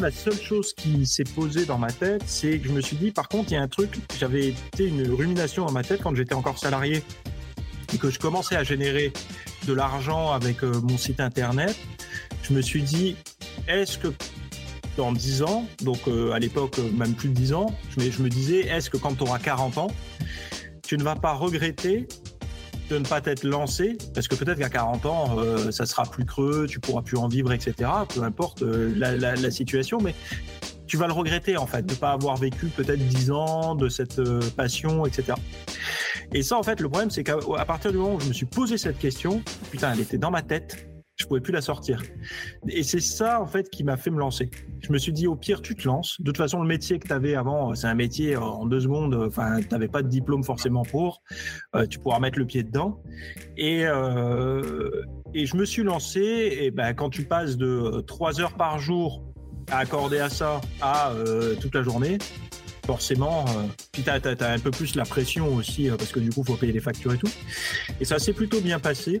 la seule chose qui s'est posée dans ma tête, c'est que je me suis dit, par contre, il y a un truc, j'avais été une rumination dans ma tête quand j'étais encore salarié et que je commençais à générer de l'argent avec euh, mon site internet. Je me suis dit, est-ce que dans 10 ans, donc euh, à l'époque euh, même plus de 10 ans, je je me disais, est-ce que quand tu auras 40 ans, tu ne vas pas regretter de ne pas t'être lancé, parce que peut-être qu'à 40 ans, euh, ça sera plus creux, tu pourras plus en vivre, etc. Peu importe euh, la, situation, mais tu vas le regretter en fait, de ne pas avoir vécu peut-être 10 ans de cette euh, passion, etc. Et ça, en fait, le problème, c'est qu'à partir du moment où je me suis posé cette question, putain, elle était dans ma tête, je pouvais plus la sortir. Et c'est ça, en fait, qui m'a fait me lancer. Je me suis dit, au pire, tu te lances. De toute façon, le métier que tu avais avant, c'est un métier euh, en deux secondes. Enfin, tu n'avais pas de diplôme forcément pour. Euh, tu pourras mettre le pied dedans. Et, euh, et je me suis lancé. Et ben, quand tu passes de trois heures par jour à accorder à ça à toute la journée, forcément, puis tu as, un peu plus la pression aussi, parce que du coup, il faut payer les factures et tout. Et ça s'est plutôt bien passé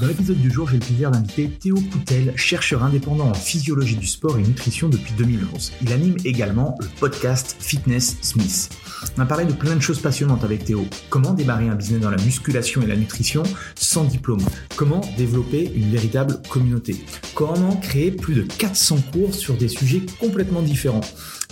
Dans l'épisode du jour, j'ai le plaisir d'inviter Théo Coutel, chercheur indépendant en physiologie du sport et nutrition depuis 2011. Il anime également le podcast Fitness Smith. On a parlé de plein de choses passionnantes avec Théo. Comment démarrer un business dans la musculation et la nutrition sans diplôme? Comment développer une véritable communauté? Comment créer plus de 400 cours sur des sujets complètement différents?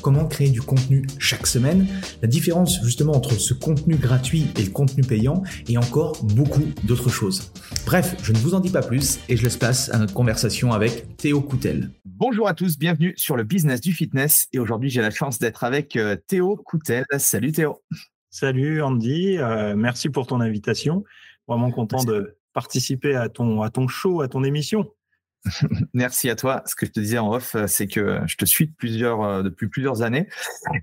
Comment créer du contenu chaque semaine, la différence justement entre ce contenu gratuit et le contenu payant, et encore beaucoup d'autres choses. Bref, je ne vous en dis pas plus et je laisse place à notre conversation avec Théo Coutel. Bonjour à tous, bienvenue sur le business du fitness et aujourd'hui j'ai la chance d'être avec euh, Théo Coutel. Salut Théo. Salut Andy, euh, merci pour ton invitation. Vraiment content de participer à ton, à ton show, à ton émission. Merci à toi. Ce que je te disais en off, euh, c'est que je te suis plusieurs, euh, depuis plusieurs années.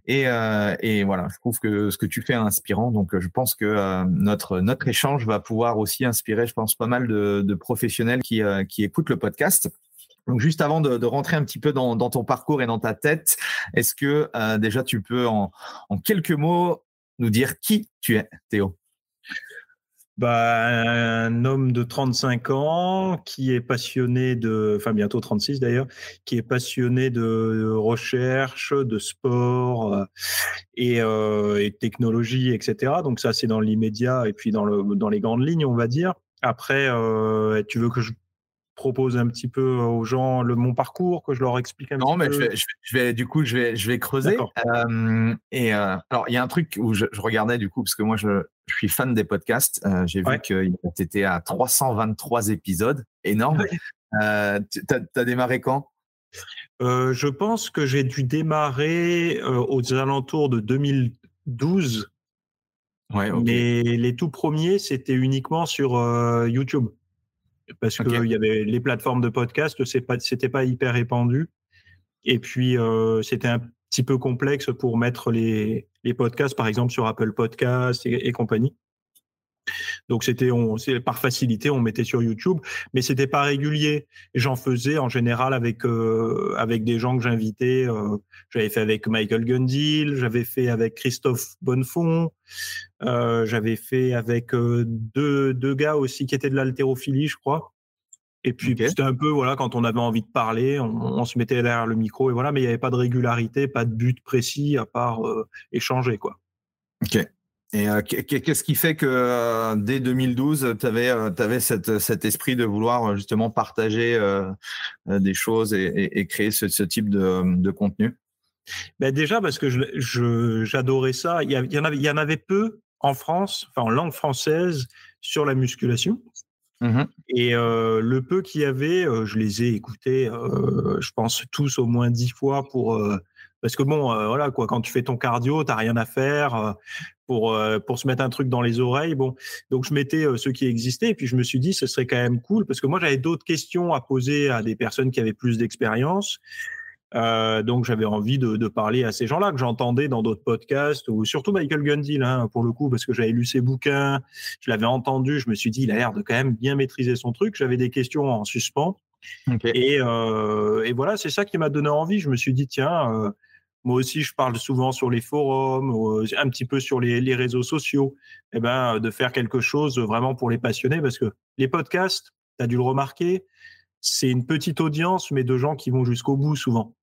Et, euh, voilà, je trouve que ce que tu fais est inspirant. Donc, je pense que notre, échange va pouvoir aussi inspirer, je pense, pas mal de, professionnels qui, écoutent le podcast. Donc, juste avant de, rentrer un petit peu dans, dans, ton parcours et dans ta tête, est-ce que déjà tu peux en, en quelques mots nous dire qui tu es, Théo? Bah, un homme de 35 ans qui est passionné de, enfin bientôt 36 d'ailleurs, qui est passionné de recherche, de sport euh, et, euh, et technologie, etc. Donc ça, c'est dans l'immédiat et puis dans, le, dans les grandes lignes, on va dire. Après, euh, tu veux que je propose un petit peu aux gens le mon parcours, que je leur explique un non, petit peu. Non, mais je vais, du coup, je vais, je vais creuser. et alors, il y a un truc où je, regardais du coup, parce que moi, je, je suis fan des podcasts. J'ai vu que tu étais à 323 épisodes, énorme. Euh, tu as, démarré quand? Euh, Je pense que j'ai dû démarrer aux alentours de 2012. Ouais, Mais les tout premiers, c'était uniquement sur YouTube parce que qu'il y avait les plateformes de podcast, c'est pas, c'était pas hyper répandu. Et puis, euh, c'était un petit peu complexe pour mettre les, les podcasts, par exemple, sur Apple Podcasts et, compagnie. Donc c'était on par facilité on mettait sur YouTube, mais c'était pas régulier. J'en faisais en général avec euh, avec des gens que j'invitais. Euh, j'avais fait avec Michael Gundil, j'avais fait avec Christophe Bonnefond, euh, j'avais fait avec deux deux gars aussi qui étaient de l'haltérophilie, je crois. Et puis c'était un peu voilà quand on avait envie de parler, on, se mettait derrière le micro et voilà, mais il n'y avait pas de régularité, pas de but précis à part échanger quoi. Ok. Et euh, qu'est-ce qui fait que euh, dès 2012, tu avais, avais cet esprit de vouloir justement partager euh, des choses et, créer ce, type de, contenu? Ben Déjà parce que j'adorais ça. Il y, en avait, il y en avait peu en France, enfin en langue française, sur la musculation. Mmh et le peu qu'il y avait, je les ai écoutés, je pense tous au moins dix fois pour parce que bon, voilà quoi, quand tu fais ton cardio, t'as rien à faire pour pour se mettre un truc dans les oreilles. Bon, donc je mettais ceux qui existaient et puis je me suis dit ce serait quand même cool parce que moi j'avais d'autres questions à poser à des personnes qui avaient plus d'expérience. Euh, donc j'avais envie de, de, parler à ces gens-là que j'entendais dans d'autres podcasts ou surtout Michael Gundil hein, pour le coup parce que j'avais lu ses bouquins, je l'avais entendu, je me suis dit il a l'air de quand même bien maîtriser son truc. J'avais des questions en suspens et, euh, et, voilà c'est ça qui m'a donné envie. Je me suis dit tiens euh, moi aussi je parle souvent sur les forums, euh, un petit peu sur les, les réseaux sociaux, eh ben de faire quelque chose vraiment pour les passionnés parce que les podcasts, tu as dû le remarquer, c'est une petite audience mais de gens qui vont jusqu'au bout souvent.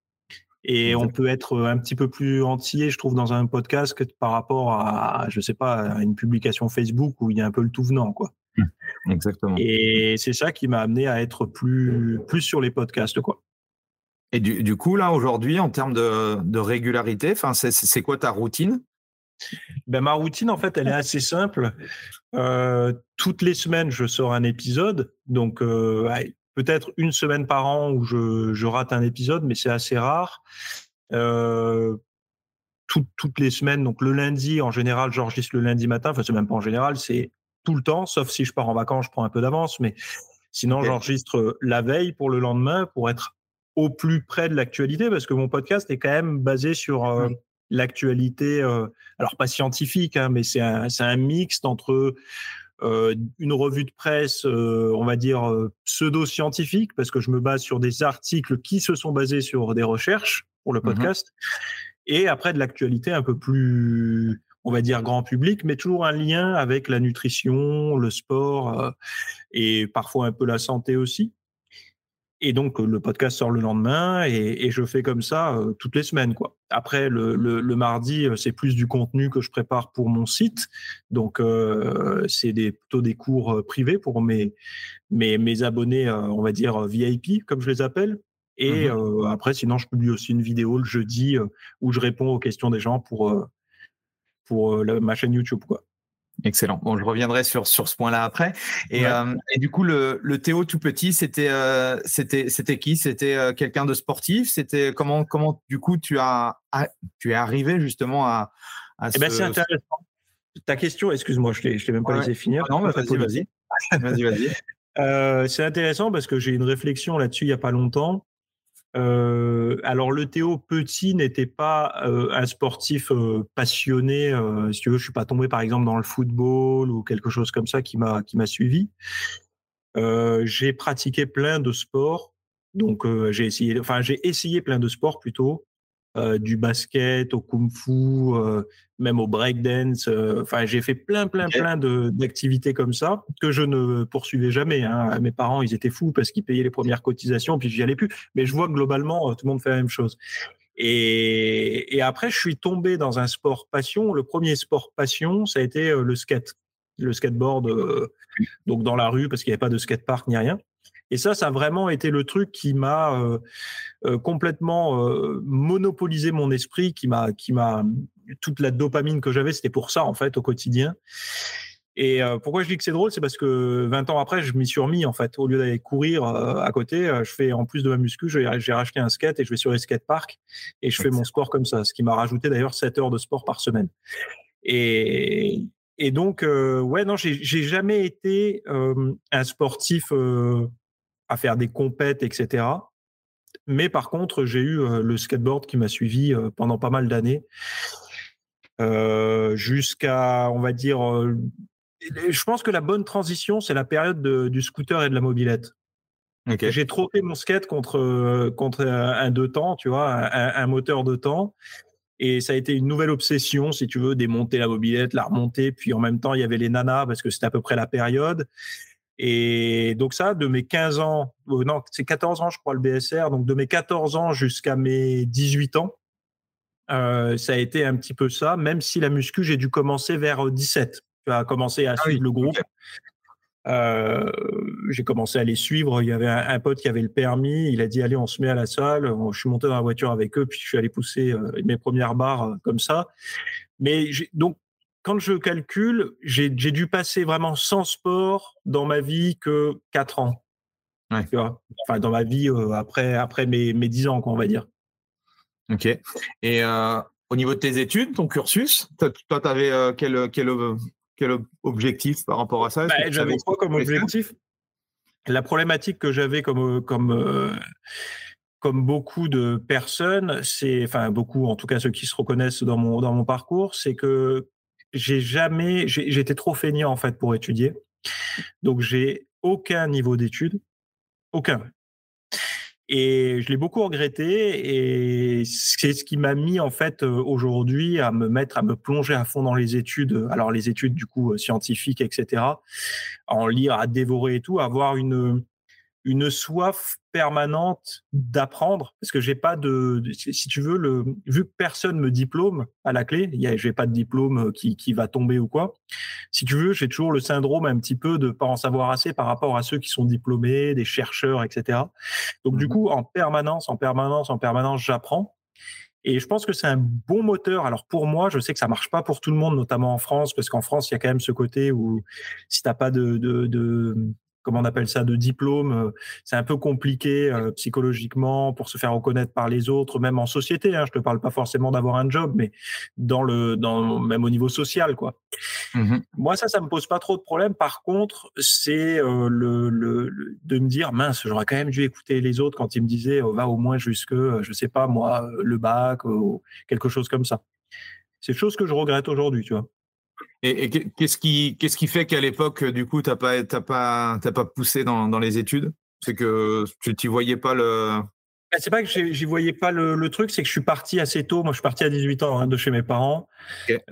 Et on peut être un petit peu plus entier, je trouve, dans un podcast que par rapport à, je sais pas, à une publication Facebook où il y a un peu le tout venant, quoi. Mmh. Exactement. Et c'est ça qui m'a amené à être plus, plus sur les podcasts, quoi. Et du, coup, là, aujourd'hui, en termes de, régularité, c'est quoi ta routine? Ben, ma routine, en fait, elle est assez simple. Euh, toutes les semaines, je sors un épisode. Donc, euh, peut-être une semaine par an où je, je rate un épisode, mais c'est assez rare. Euh, toutes les semaines, donc le lundi, en général, j'enregistre le lundi matin. Enfin, c'est même pas en général, c'est tout le temps, sauf si je pars en vacances, je prends un peu d'avance. Mais sinon, j'enregistre la veille pour le lendemain pour être au plus près de l'actualité, parce que mon podcast est quand même basé sur euh, l'actualité, euh, alors pas scientifique, hein, mais c'est un, un mixte entre euh, une revue de presse, on va dire, pseudo-scientifique, parce que je me base sur des articles qui se sont basés sur des recherches pour le mmh podcast, et après de l'actualité un peu plus, on va dire, grand public, mais toujours un lien avec la nutrition, le sport, et parfois un peu la santé aussi. Et donc le podcast sort le lendemain et, et je fais comme ça euh, toutes les semaines quoi. Après le, le, le mardi euh, c'est plus du contenu que je prépare pour mon site, donc euh, c'est des, plutôt des cours euh, privés pour mes mes, mes abonnés on va dire VIP comme je les appelle. Et mmh après sinon je publie aussi une vidéo le jeudi où je réponds aux questions des gens pour pour ma chaîne YouTube quoi. Excellent. Bon, je reviendrai sur sur ce point-là après. Et, euh, et, du coup, le, le Théo tout petit, c'était euh, c'était c'était qui? C'était euh, quelqu'un de sportif? C'était comment comment du coup tu as tu es arrivé justement à, à eh ben, c'est intéressant. Ta question, excuse-moi, je ne t'ai même pas laissé finir. non, vas-y, vas-y. vas-y, vas-y. c'est intéressant parce que j'ai une réflexion là-dessus il n'y a pas longtemps. Euh, alors le Théo petit n'était pas euh, un sportif euh, passionné. si tu veux, je suis pas tombé par exemple dans le football ou quelque chose comme ça qui m'a qui m'a suivi. j'ai pratiqué plein de sports, donc j'ai essayé, enfin j'ai essayé plein de sports plutôt. Euh, du basket au kung-fu, euh, même au breakdance. Euh, enfin, j'ai fait plein, plein, plein d'activités comme ça que je ne poursuivais jamais. Hein. Mes parents, ils étaient fous parce qu'ils payaient les premières cotisations, puis j'y allais plus. Mais je vois que globalement, tout le monde fait la même chose. Et, et, après, je suis tombé dans un sport passion. Le premier sport passion, ça a été le skate, le skateboard, donc dans la rue parce qu'il n'y avait pas de skatepark ni rien. Et ça, ça a vraiment été le truc qui m'a euh, euh, complètement euh, monopolisé mon esprit, qui m'a, qui m'a toute la dopamine que j'avais, c'était pour ça en fait au quotidien. Et pourquoi je dis que c'est drôle, c'est parce que 20 ans après, je m'y suis remis en fait. Au lieu d'aller courir à côté, je fais en plus de ma muscu, j'ai racheté un skate et je vais sur les skateparks et je fais mon sport comme ça, ce qui m'a rajouté d'ailleurs 7 heures de sport par semaine. Et, et donc, ouais, non, j'ai jamais été un sportif à faire des compètes, etc. Mais par contre, j'ai eu le skateboard qui m'a suivi pendant pas mal d'années. jusqu'à, on va dire, je pense que la bonne transition, c'est la période du scooter et de la mobilette. J'ai troqué mon skate contre, contre un deux temps, tu vois, un, moteur de temps. Et ça a été une nouvelle obsession, si tu veux, démonter la mobilette, la remonter. Puis en même temps, il y avait les nanas parce que c'était à peu près la période. Et donc ça, de mes 15 ans, euh, non, c'est 14 ans, je crois, le BSR. Donc de mes 14 ans jusqu'à mes 18 ans, euh, ça a été un petit peu ça, même si la muscu, j'ai dû commencer vers 17. Tu as commencé à ah suivre le groupe. Euh, j'ai commencé à les suivre. Il y avait un, pote qui avait le permis. Il a dit allez, on se met à la salle. Je suis monté dans la voiture avec eux, puis je suis allé pousser euh, mes premières barres euh, comme ça. Mais donc, quand je calcule, j'ai dû passer vraiment sans sport dans ma vie que 4 ans. enfin, dans ma vie après, après mes, mes 10 ans, quoi, on va dire. Ok. Et au niveau de tes études, ton cursus, toi, tu avais quel, quel, quel objectif par rapport à ça? Bah, J'avais quoi comme objectif? La problématique que j'avais comme, comme, euh, comme beaucoup de personnes, c'est, enfin beaucoup, en tout cas ceux qui se reconnaissent dans mon, dans mon parcours, c'est que j'ai jamais, j'étais trop feignant en fait pour étudier. Donc j'ai aucun niveau d'études, aucun. Et je l'ai beaucoup regretté et c'est ce qui m'a mis en fait euh, aujourd'hui à me mettre, à me plonger à fond dans les études. Alors les études du coup euh, scientifiques, etc. À en lire, à dévorer et tout, avoir une une soif permanente d'apprendre parce que j'ai pas de, si tu veux le vu que personne me diplôme à la clé il y j'ai pas de diplôme euh, qui, qui va tomber ou quoi. Si tu veux j'ai toujours le syndrome un petit peu de pas en savoir assez par rapport à ceux qui sont diplômés des chercheurs etc donc du mmh coup en permanence en permanence en permanence j'apprends. Et je pense que c'est un bon moteur. Alors pour moi, je sais que ça marche pas pour tout le monde, notamment en France, parce qu'en France, il y a quand même ce côté où si t'as pas de, de, de, comment on appelle ça, de diplôme. Euh, c'est un peu compliqué euh, psychologiquement pour se faire reconnaître par les autres, même en société. Hein, je te parle pas forcément d'avoir un job, mais dans le, dans même au niveau social, quoi. Mmh Moi, ça, ça me pose pas trop de problèmes. Par contre, c'est euh, le, le, de me dire, mince, j'aurais quand même dû écouter les autres quand ils me disaient, va au moins jusque, je sais pas moi, le bac ou quelque chose comme ça. C'est chose que je regrette aujourd'hui, tu vois. Et, qu'est-ce qui, qu'est-ce qui fait qu'à l'époque, du coup, t'as pas, t'as pas, t'as pas poussé dans, dans les études? C'est que tu t'y voyais pas le. Bah, c'est pas que j'y voyais pas le, le truc, c'est que je suis parti assez tôt. Moi, je suis parti à 18 ans hein, de chez mes parents.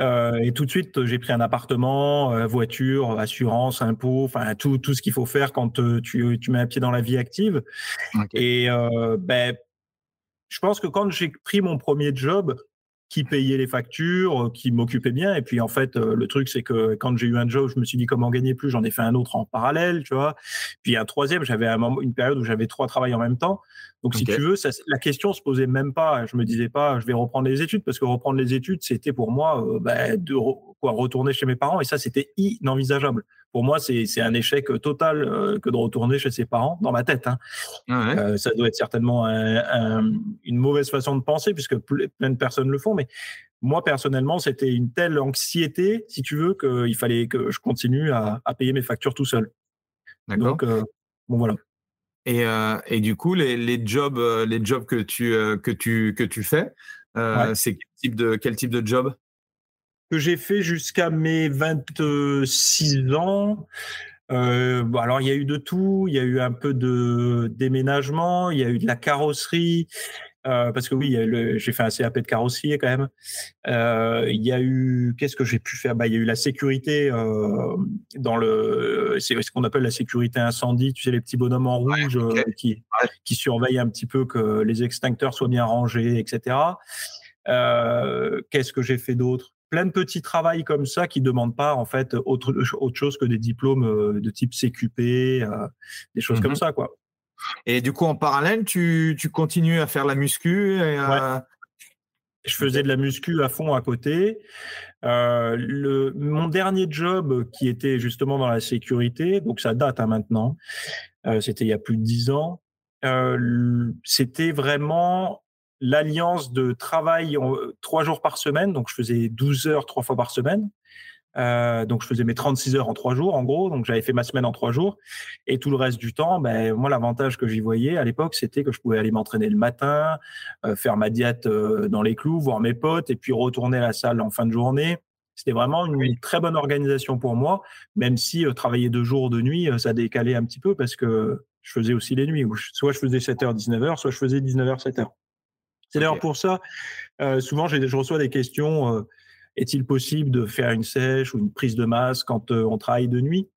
Euh, et tout de suite, j'ai pris un appartement, euh, voiture, assurance, impôts, enfin tout, tout ce qu'il faut faire quand euh, tu, tu mets un pied dans la vie active. Et ben, je pense que quand j'ai pris mon premier job, qui payait les factures, euh, qui m'occupait bien. Et puis en fait, euh, le truc c'est que quand j'ai eu un job, je me suis dit comment gagner plus. J'en ai fait un autre en parallèle, tu vois. Puis un troisième, j'avais un une période où j'avais trois travails en même temps. Donc si tu veux, ça, la question se posait même pas. Je me disais pas, je vais reprendre les études parce que reprendre les études, c'était pour moi euh, bah, de quoi retourner chez mes parents. Et ça, c'était inenvisageable pour moi, c'est un échec total euh, que de retourner chez ses parents, dans ma tête. Hein. Ah euh, ça doit être certainement une mauvaise façon de penser, puisque plein de personnes le font. Mais moi, personnellement, c'était une telle anxiété, si tu veux, qu'il fallait que je continue à, payer mes factures tout seul. Donc, euh, bon, voilà. Et, et, du coup, les, les, jobs, les jobs que tu, que tu, que tu fais, c'est quel type de, quel type de job? Que j'ai fait jusqu'à mes 26 ans. Euh, bon, alors il y a eu de tout, il y a eu un peu de déménagement, il y a eu de la carrosserie, euh, parce que oui, j'ai fait un CAP de carrossier quand même. Euh, il y a eu, qu'est-ce que j'ai pu faire? Bah, Il y a eu la sécurité euh, dans le, c'est ce qu'on appelle la sécurité incendie, tu sais, les petits bonhommes en rouge qui, qui surveillent un petit peu que les extincteurs soient bien rangés, etc. Qu'est-ce que j'ai fait d'autre? Plein de petits travails comme ça qui demandent pas en fait autre, autre chose que des diplômes euh, de type CQP, euh, des choses comme mmh ça quoi. Et du coup en parallèle, tu, tu continues à faire la muscu et, Je faisais de la muscu à fond à côté. Euh, le, mon dernier job qui était justement dans la sécurité, donc ça date hein, maintenant, c'était il y a plus de dix ans. c'était vraiment l'alliance de travail trois jours par semaine, donc je faisais 12 heures trois fois par semaine, Euh, donc, je faisais mes 36 heures en trois jours, en gros. Donc, j'avais fait ma semaine en trois jours. Et tout le reste du temps, ben, moi, l'avantage que j'y voyais à l'époque, c'était que je pouvais aller m'entraîner le matin, euh, faire ma diète euh, dans les clous, voir mes potes, et puis retourner à la salle en fin de journée. C'était vraiment une très bonne organisation pour moi, même si travailler deux jours de nuit, ça décalait un petit peu parce que je faisais aussi les nuits. soit je faisais 7h, 19h, soit je faisais 19h, 7h. C'est d'ailleurs pour ça, souvent, je reçois des questions est-il possible de faire une sèche ou une prise de masse quand euh, on travaille de nuit?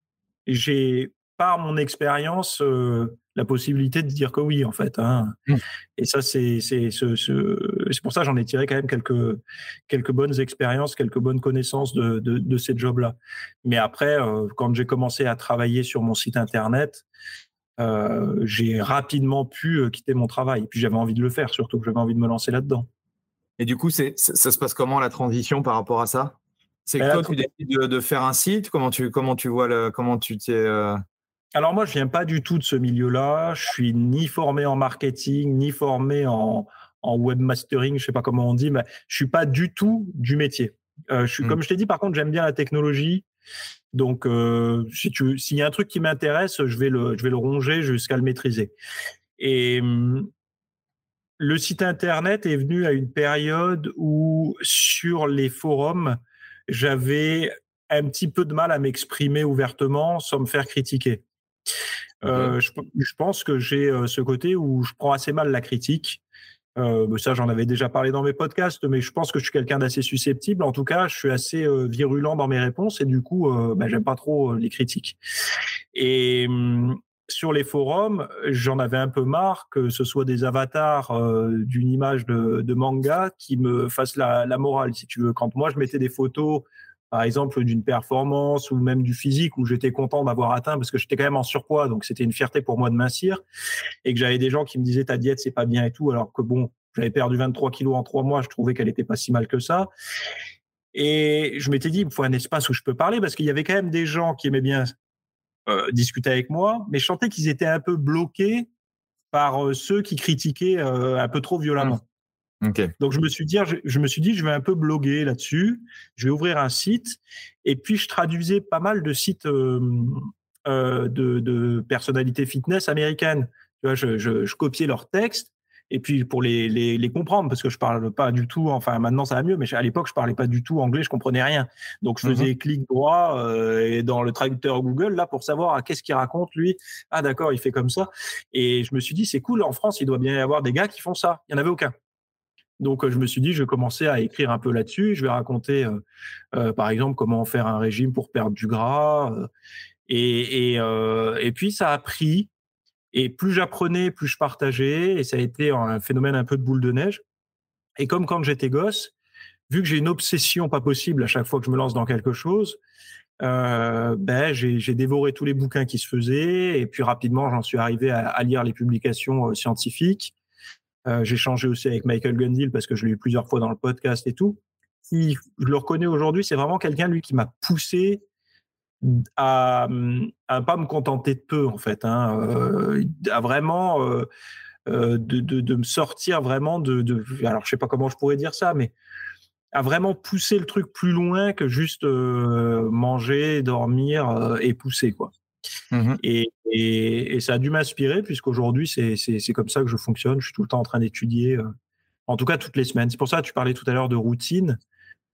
J'ai, par mon expérience, euh, la possibilité de dire que oui, en fait. Hein. Mmh. Et ça, c'est, c'est, c'est pour ça que j'en ai tiré quand même quelques, quelques bonnes expériences, quelques bonnes connaissances de, de, de ces jobs-là. Mais après, euh, quand j'ai commencé à travailler sur mon site Internet, j'ai rapidement pu quitter mon travail. Et puis j'avais envie de le faire, surtout que j'avais envie de me lancer là-dedans. Et du coup, c'est, ça, se passe comment la transition par rapport à ça? C'est que toi, tu décides de, faire un site? Comment tu, comment tu vois le, comment tu t'es. Euh Alors moi, je viens pas du tout de ce milieu-là. Je suis ni formé en marketing, ni formé en, en webmastering, je sais pas comment on dit, mais je suis pas du tout du métier. Euh, je suis, mmh. Comme je t'ai dit, par contre, j'aime bien la technologie. Donc, euh, si tu, s'il y a un truc qui m'intéresse, je vais le, je vais le ronger jusqu'à le maîtriser. Et hum, le site internet est venu à une période où sur les forums, j'avais un petit peu de mal à m'exprimer ouvertement sans me faire critiquer. Euh, je, pense que j'ai euh, ce côté où je prends assez mal la critique. Euh, ça, j'en avais déjà parlé dans mes podcasts, mais je pense que je suis quelqu'un d'assez susceptible. En tout cas, je suis assez virulent dans mes réponses et du coup, ben, j'aime pas trop les critiques. Et hum, sur les forums, j'en avais un peu marre que ce soit des avatars euh, d'une image de, manga qui me fassent la, morale, si tu veux. Quand moi, je mettais des photos, par exemple, d'une performance ou même du physique où j'étais content d'avoir atteint parce que j'étais quand même en surpoids, donc c'était une fierté pour moi de mincir, et que j'avais des gens qui me disaient ta diète, c'est pas bien et tout, alors que bon, j'avais perdu 23 kilos en trois mois, je trouvais qu'elle était pas si mal que ça. Et je m'étais dit, il faut un espace où je peux parler parce qu'il y avait quand même des gens qui aimaient bien euh, discuter avec moi, mais je sentais qu'ils étaient un peu bloqués par euh, ceux qui critiquaient euh, un peu trop violemment. Mmh. Donc je me suis dit, je, me suis dit, je vais un peu bloguer là-dessus. Je vais ouvrir un site et puis je traduisais pas mal de sites de, de, personnalités fitness américaines. Tu vois, je, je copiais leurs textes et puis pour les, les, les, comprendre, parce que je parle pas du tout, enfin maintenant ça va mieux, mais à l'époque je parlais pas du tout anglais, je comprenais rien. Donc je faisais mhm. clic droit euh, et dans le traducteur Google là pour savoir ah, qu'est-ce qu'il raconte lui? Ah d'accord, il fait comme ça. Et je me suis dit c'est cool, en France il doit bien y avoir des gars qui font ça. Il y en avait aucun. Donc je me suis dit je vais commencer à écrire un peu là-dessus. Je vais raconter euh, euh, par exemple comment faire un régime pour perdre du gras. et, puis ça a pris. Et plus j'apprenais, plus je partageais, et ça a été un phénomène un peu de boule de neige. Et comme quand j'étais gosse, vu que j'ai une obsession pas possible à chaque fois que je me lance dans quelque chose, euh, ben j'ai dévoré tous les bouquins qui se faisaient, et puis rapidement j'en suis arrivé à, lire les publications euh, scientifiques. Euh, j'ai changé aussi avec Michael Gundil parce que je l'ai eu plusieurs fois dans le podcast et tout. Je le reconnais aujourd'hui, c'est vraiment quelqu'un lui qui m'a poussé à, à pas me contenter de peu en fait, hein, euh, à vraiment euh, de, me sortir vraiment de, de, alors je sais pas comment je pourrais dire ça, mais à vraiment pousser le truc plus loin que juste manger, dormir et pousser quoi. Mmh et, ça a dû m'inspirer puisqu'aujourd'hui c'est comme ça que je fonctionne. Je suis tout le temps en train d'étudier, en tout cas toutes les semaines. C'est pour ça que tu parlais tout à l'heure de routine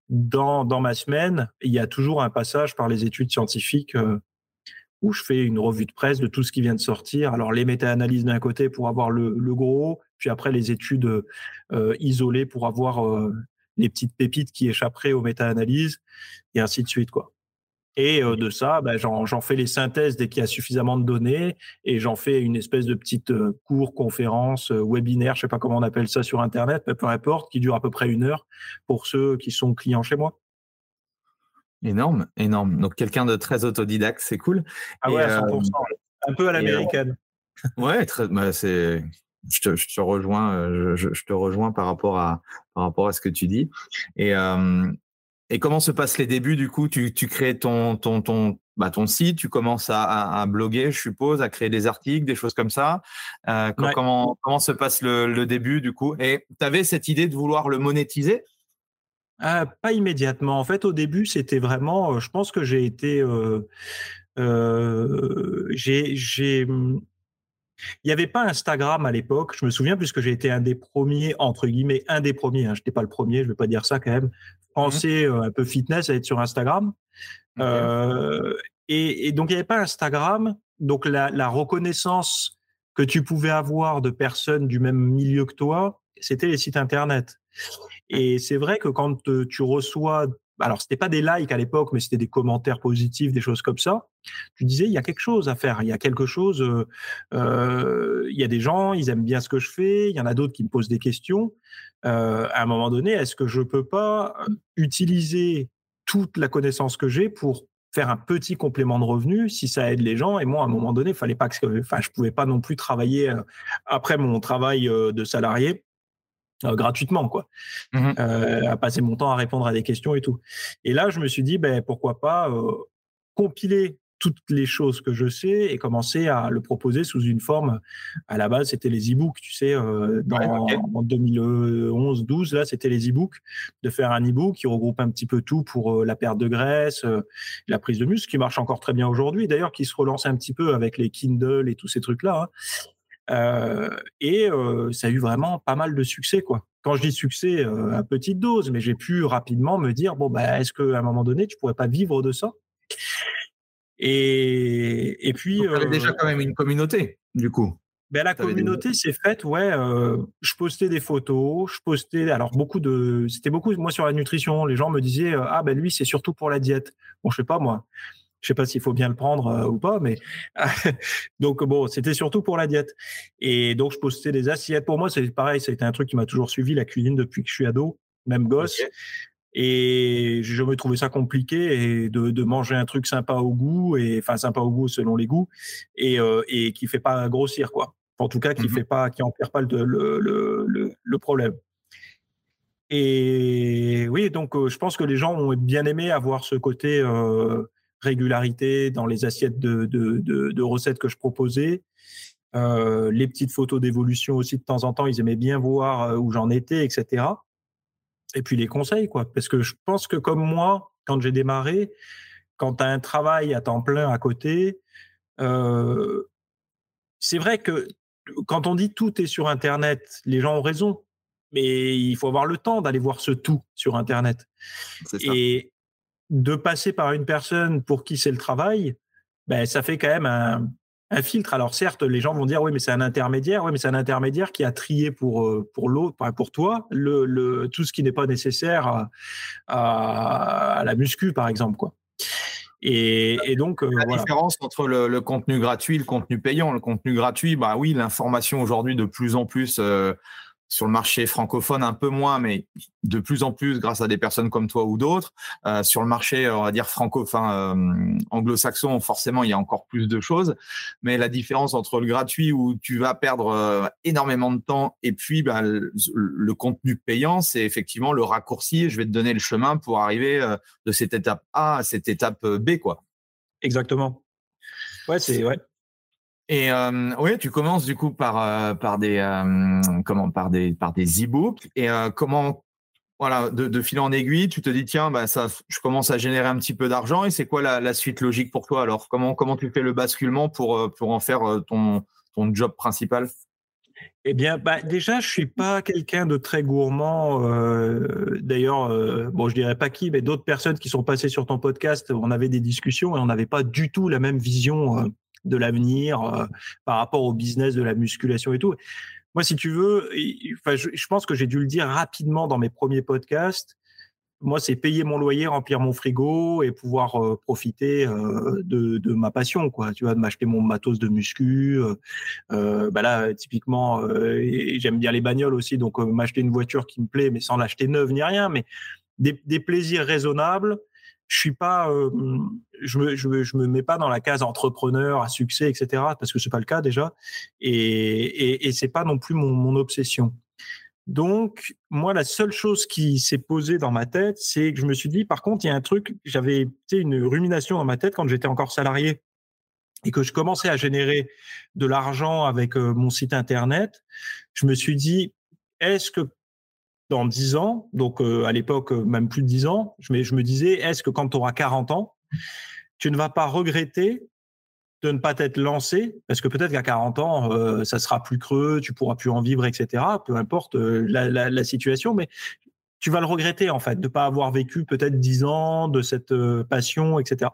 dans, ma semaine, il y a toujours un passage par les études scientifiques euh, où je fais une revue de presse de tout ce qui vient de sortir. Alors les méta-analyses d'un côté pour avoir le, gros, puis après les études euh, isolées pour avoir euh, les petites pépites qui échapperaient aux méta-analyses, et ainsi de suite. quoi. Et euh, de ça, ben, j'en fais les synthèses dès qu'il y a suffisamment de données et j'en fais une espèce de petite euh, cours, conférence, euh, webinaire, je sais pas comment on appelle ça sur Internet, mais peu importe, qui dure à peu près une heure pour ceux qui sont clients chez moi. Énorme, énorme. Donc quelqu'un de très autodidacte, c'est cool. Ah ouais, 100%. un peu à l'américaine. ouais, très, bah, c'est je te, je te rejoins, je, je, te rejoins par rapport à par rapport à ce que tu dis. Et euh, et comment se passent les débuts du coup? Tu, tu crées ton, ton, ton, bah, ton site, tu commences à, à, bloguer, je suppose, à créer des articles, des choses comme ça. Euh, comment, comment se passe le, le, début du coup? Et tu avais cette idée de vouloir le monétiser? Ah, pas immédiatement. En fait, au début, c'était vraiment, je pense que j'ai été, j'ai, mmh, il n'y avait pas Instagram à l'époque. Je me souviens puisque j'ai été un des premiers, entre guillemets, un des premiers. Hein, je n'étais pas le premier, je ne vais pas dire ça quand même. Penser mmh un peu fitness à être sur Instagram. et, donc, il n'y avait pas Instagram. Donc, la, la, reconnaissance que tu pouvais avoir de personnes du même milieu que toi, c'était les sites Internet. Et c'est vrai que quand tu reçois alors c'était pas des likes à l'époque, mais c'était des commentaires positifs, des choses comme ça. Tu disais, il y a quelque chose à faire, il y a quelque chose, euh, euh, il y a des gens, ils aiment bien ce que je fais, il y en a d'autres qui me posent des questions. Euh, à un moment donné, est-ce que je peux pas utiliser toute la connaissance que j'ai pour faire un petit complément de revenu si ça aide les gens? Et moi à un moment donné fallait pas que je pouvais pas non plus travailler après mon travail de salarié euh, gratuitement, quoi, mmh euh, à passer mon temps à répondre à des questions et tout. Et là, je me suis dit, ben, pourquoi pas euh, compiler toutes les choses que je sais et commencer à le proposer sous une forme. À la base, c'était les e-books, tu sais, dans, en 2011-12, là, c'était les e-books, de faire un e-book qui regroupe un petit peu tout pour la perte de graisse, la prise de muscle, qui marche encore très bien aujourd'hui, d'ailleurs, qui se relance un petit peu avec les Kindle et tous ces trucs-là. Hein. Euh, et ça a eu vraiment pas mal de succès, quoi. Quand je dis succès, à petite dose, mais j'ai pu rapidement me dire bon bah est-ce qu'à un moment donné tu pourrais pas vivre de ça? Et, et puis. Tu avais déjà quand même une communauté, du coup. Ben, la communauté s'est faite, ouais. je postais des photos, je postais, alors beaucoup de, c'était beaucoup moi sur la nutrition. Les gens me disaient ah ben lui c'est surtout pour la diète. Bon je sais pas moi. Je sais pas s'il faut bien le prendre euh, ou pas, mais donc bon, c'était surtout pour la diète. Et donc je postais des assiettes. Pour moi, c'est pareil, été un truc qui m'a toujours suivi la cuisine depuis que je suis ado, même gosse. Et je me trouvais ça compliqué et de, manger un truc sympa au goût et enfin sympa au goût selon les goûts et, euh, et qui fait pas grossir quoi. En tout cas, qui mmh fait pas, qui empire pas le, le, le, problème. Et oui, donc euh, je pense que les gens ont bien aimé avoir ce côté régularité dans les assiettes de, de, recettes que je proposais. Euh, les petites photos d'évolution aussi de temps en temps, ils aimaient bien voir euh, où j'en étais, etc. Et puis les conseils, quoi. Parce que je pense que comme moi, quand j'ai démarré, quand tu as un travail à temps plein à côté, euh, c'est vrai que quand on dit tout est sur Internet, les gens ont raison. Mais il faut avoir le temps d'aller voir ce tout sur Internet. Et, de passer par une personne pour qui c'est le travail, ben, ça fait quand même un, filtre. Alors certes, les gens vont dire oui, mais c'est un intermédiaire. Oui, mais c'est un intermédiaire qui a trié pour euh, pour l'autre, pour toi, le, tout ce qui n'est pas nécessaire à, la muscu, par exemple, quoi. Et, donc la différence entre le, contenu gratuit et le contenu payant. Le contenu gratuit, bah oui, l'information aujourd'hui de plus en plus. Euh, sur le marché francophone un peu moins, mais de plus en plus grâce à des personnes comme toi ou d'autres. Euh, sur le marché, on va dire francophone, euh, anglo-saxon, forcément, il y a encore plus de choses. Mais la différence entre le gratuit où tu vas perdre euh, énormément de temps et puis bah, le, contenu payant, c'est effectivement le raccourci. Je vais te donner le chemin pour arriver de cette étape A à cette étape B, quoi. Exactement. Ouais, c'est ouais. Et euh, oui, tu commences du coup par euh, par des euh, comment par des par des e-books. Et comment voilà de, fil en aiguille, tu te dis tiens bah ça je commence à générer un petit peu d'argent. Et c'est quoi la, suite logique pour toi alors? Comment comment tu fais le basculement pour pour en faire ton ton job principal? Eh bien, bah, déjà, je suis pas quelqu'un de très gourmand. D'ailleurs, euh, bon, je dirais pas qui, mais d'autres personnes qui sont passées sur ton podcast, on avait des discussions et on n'avait pas du tout la même vision de l'avenir euh, par rapport au business de la musculation et tout. Moi, si tu veux, je, pense que j'ai dû le dire rapidement dans mes premiers podcasts. Moi, c'est payer mon loyer, remplir mon frigo et pouvoir euh, profiter euh, de, de, ma passion, quoi. Tu vois, de m'acheter mon matos de muscu. bah là, typiquement, j'aime bien les bagnoles aussi, donc m'acheter une voiture qui me plaît, mais sans l'acheter neuve ni rien, mais des, des plaisirs raisonnables je suis pas, euh, je me, je je me mets pas dans la case entrepreneur à succès, etc. Parce que c'est pas le cas déjà, et et, et c'est pas non plus mon, mon obsession. Donc moi, la seule chose qui s'est posée dans ma tête, c'est que je me suis dit, par contre, il y a un truc, j'avais une rumination dans ma tête quand j'étais encore salarié et que je commençais à générer de l'argent avec euh, mon site internet. Je me suis dit, est-ce que dans 10 ans, donc à l'époque même plus de 10 ans, je me, je me disais, est-ce que quand tu auras 40 ans, tu ne vas pas regretter de ne pas t'être lancé, parce que peut-être qu'à 40 ans, euh, ça sera plus creux, tu pourras plus en vivre, etc. Peu importe euh, la, situation, mais tu vas le regretter en fait de pas avoir vécu peut-être 10 ans de cette euh, passion, etc.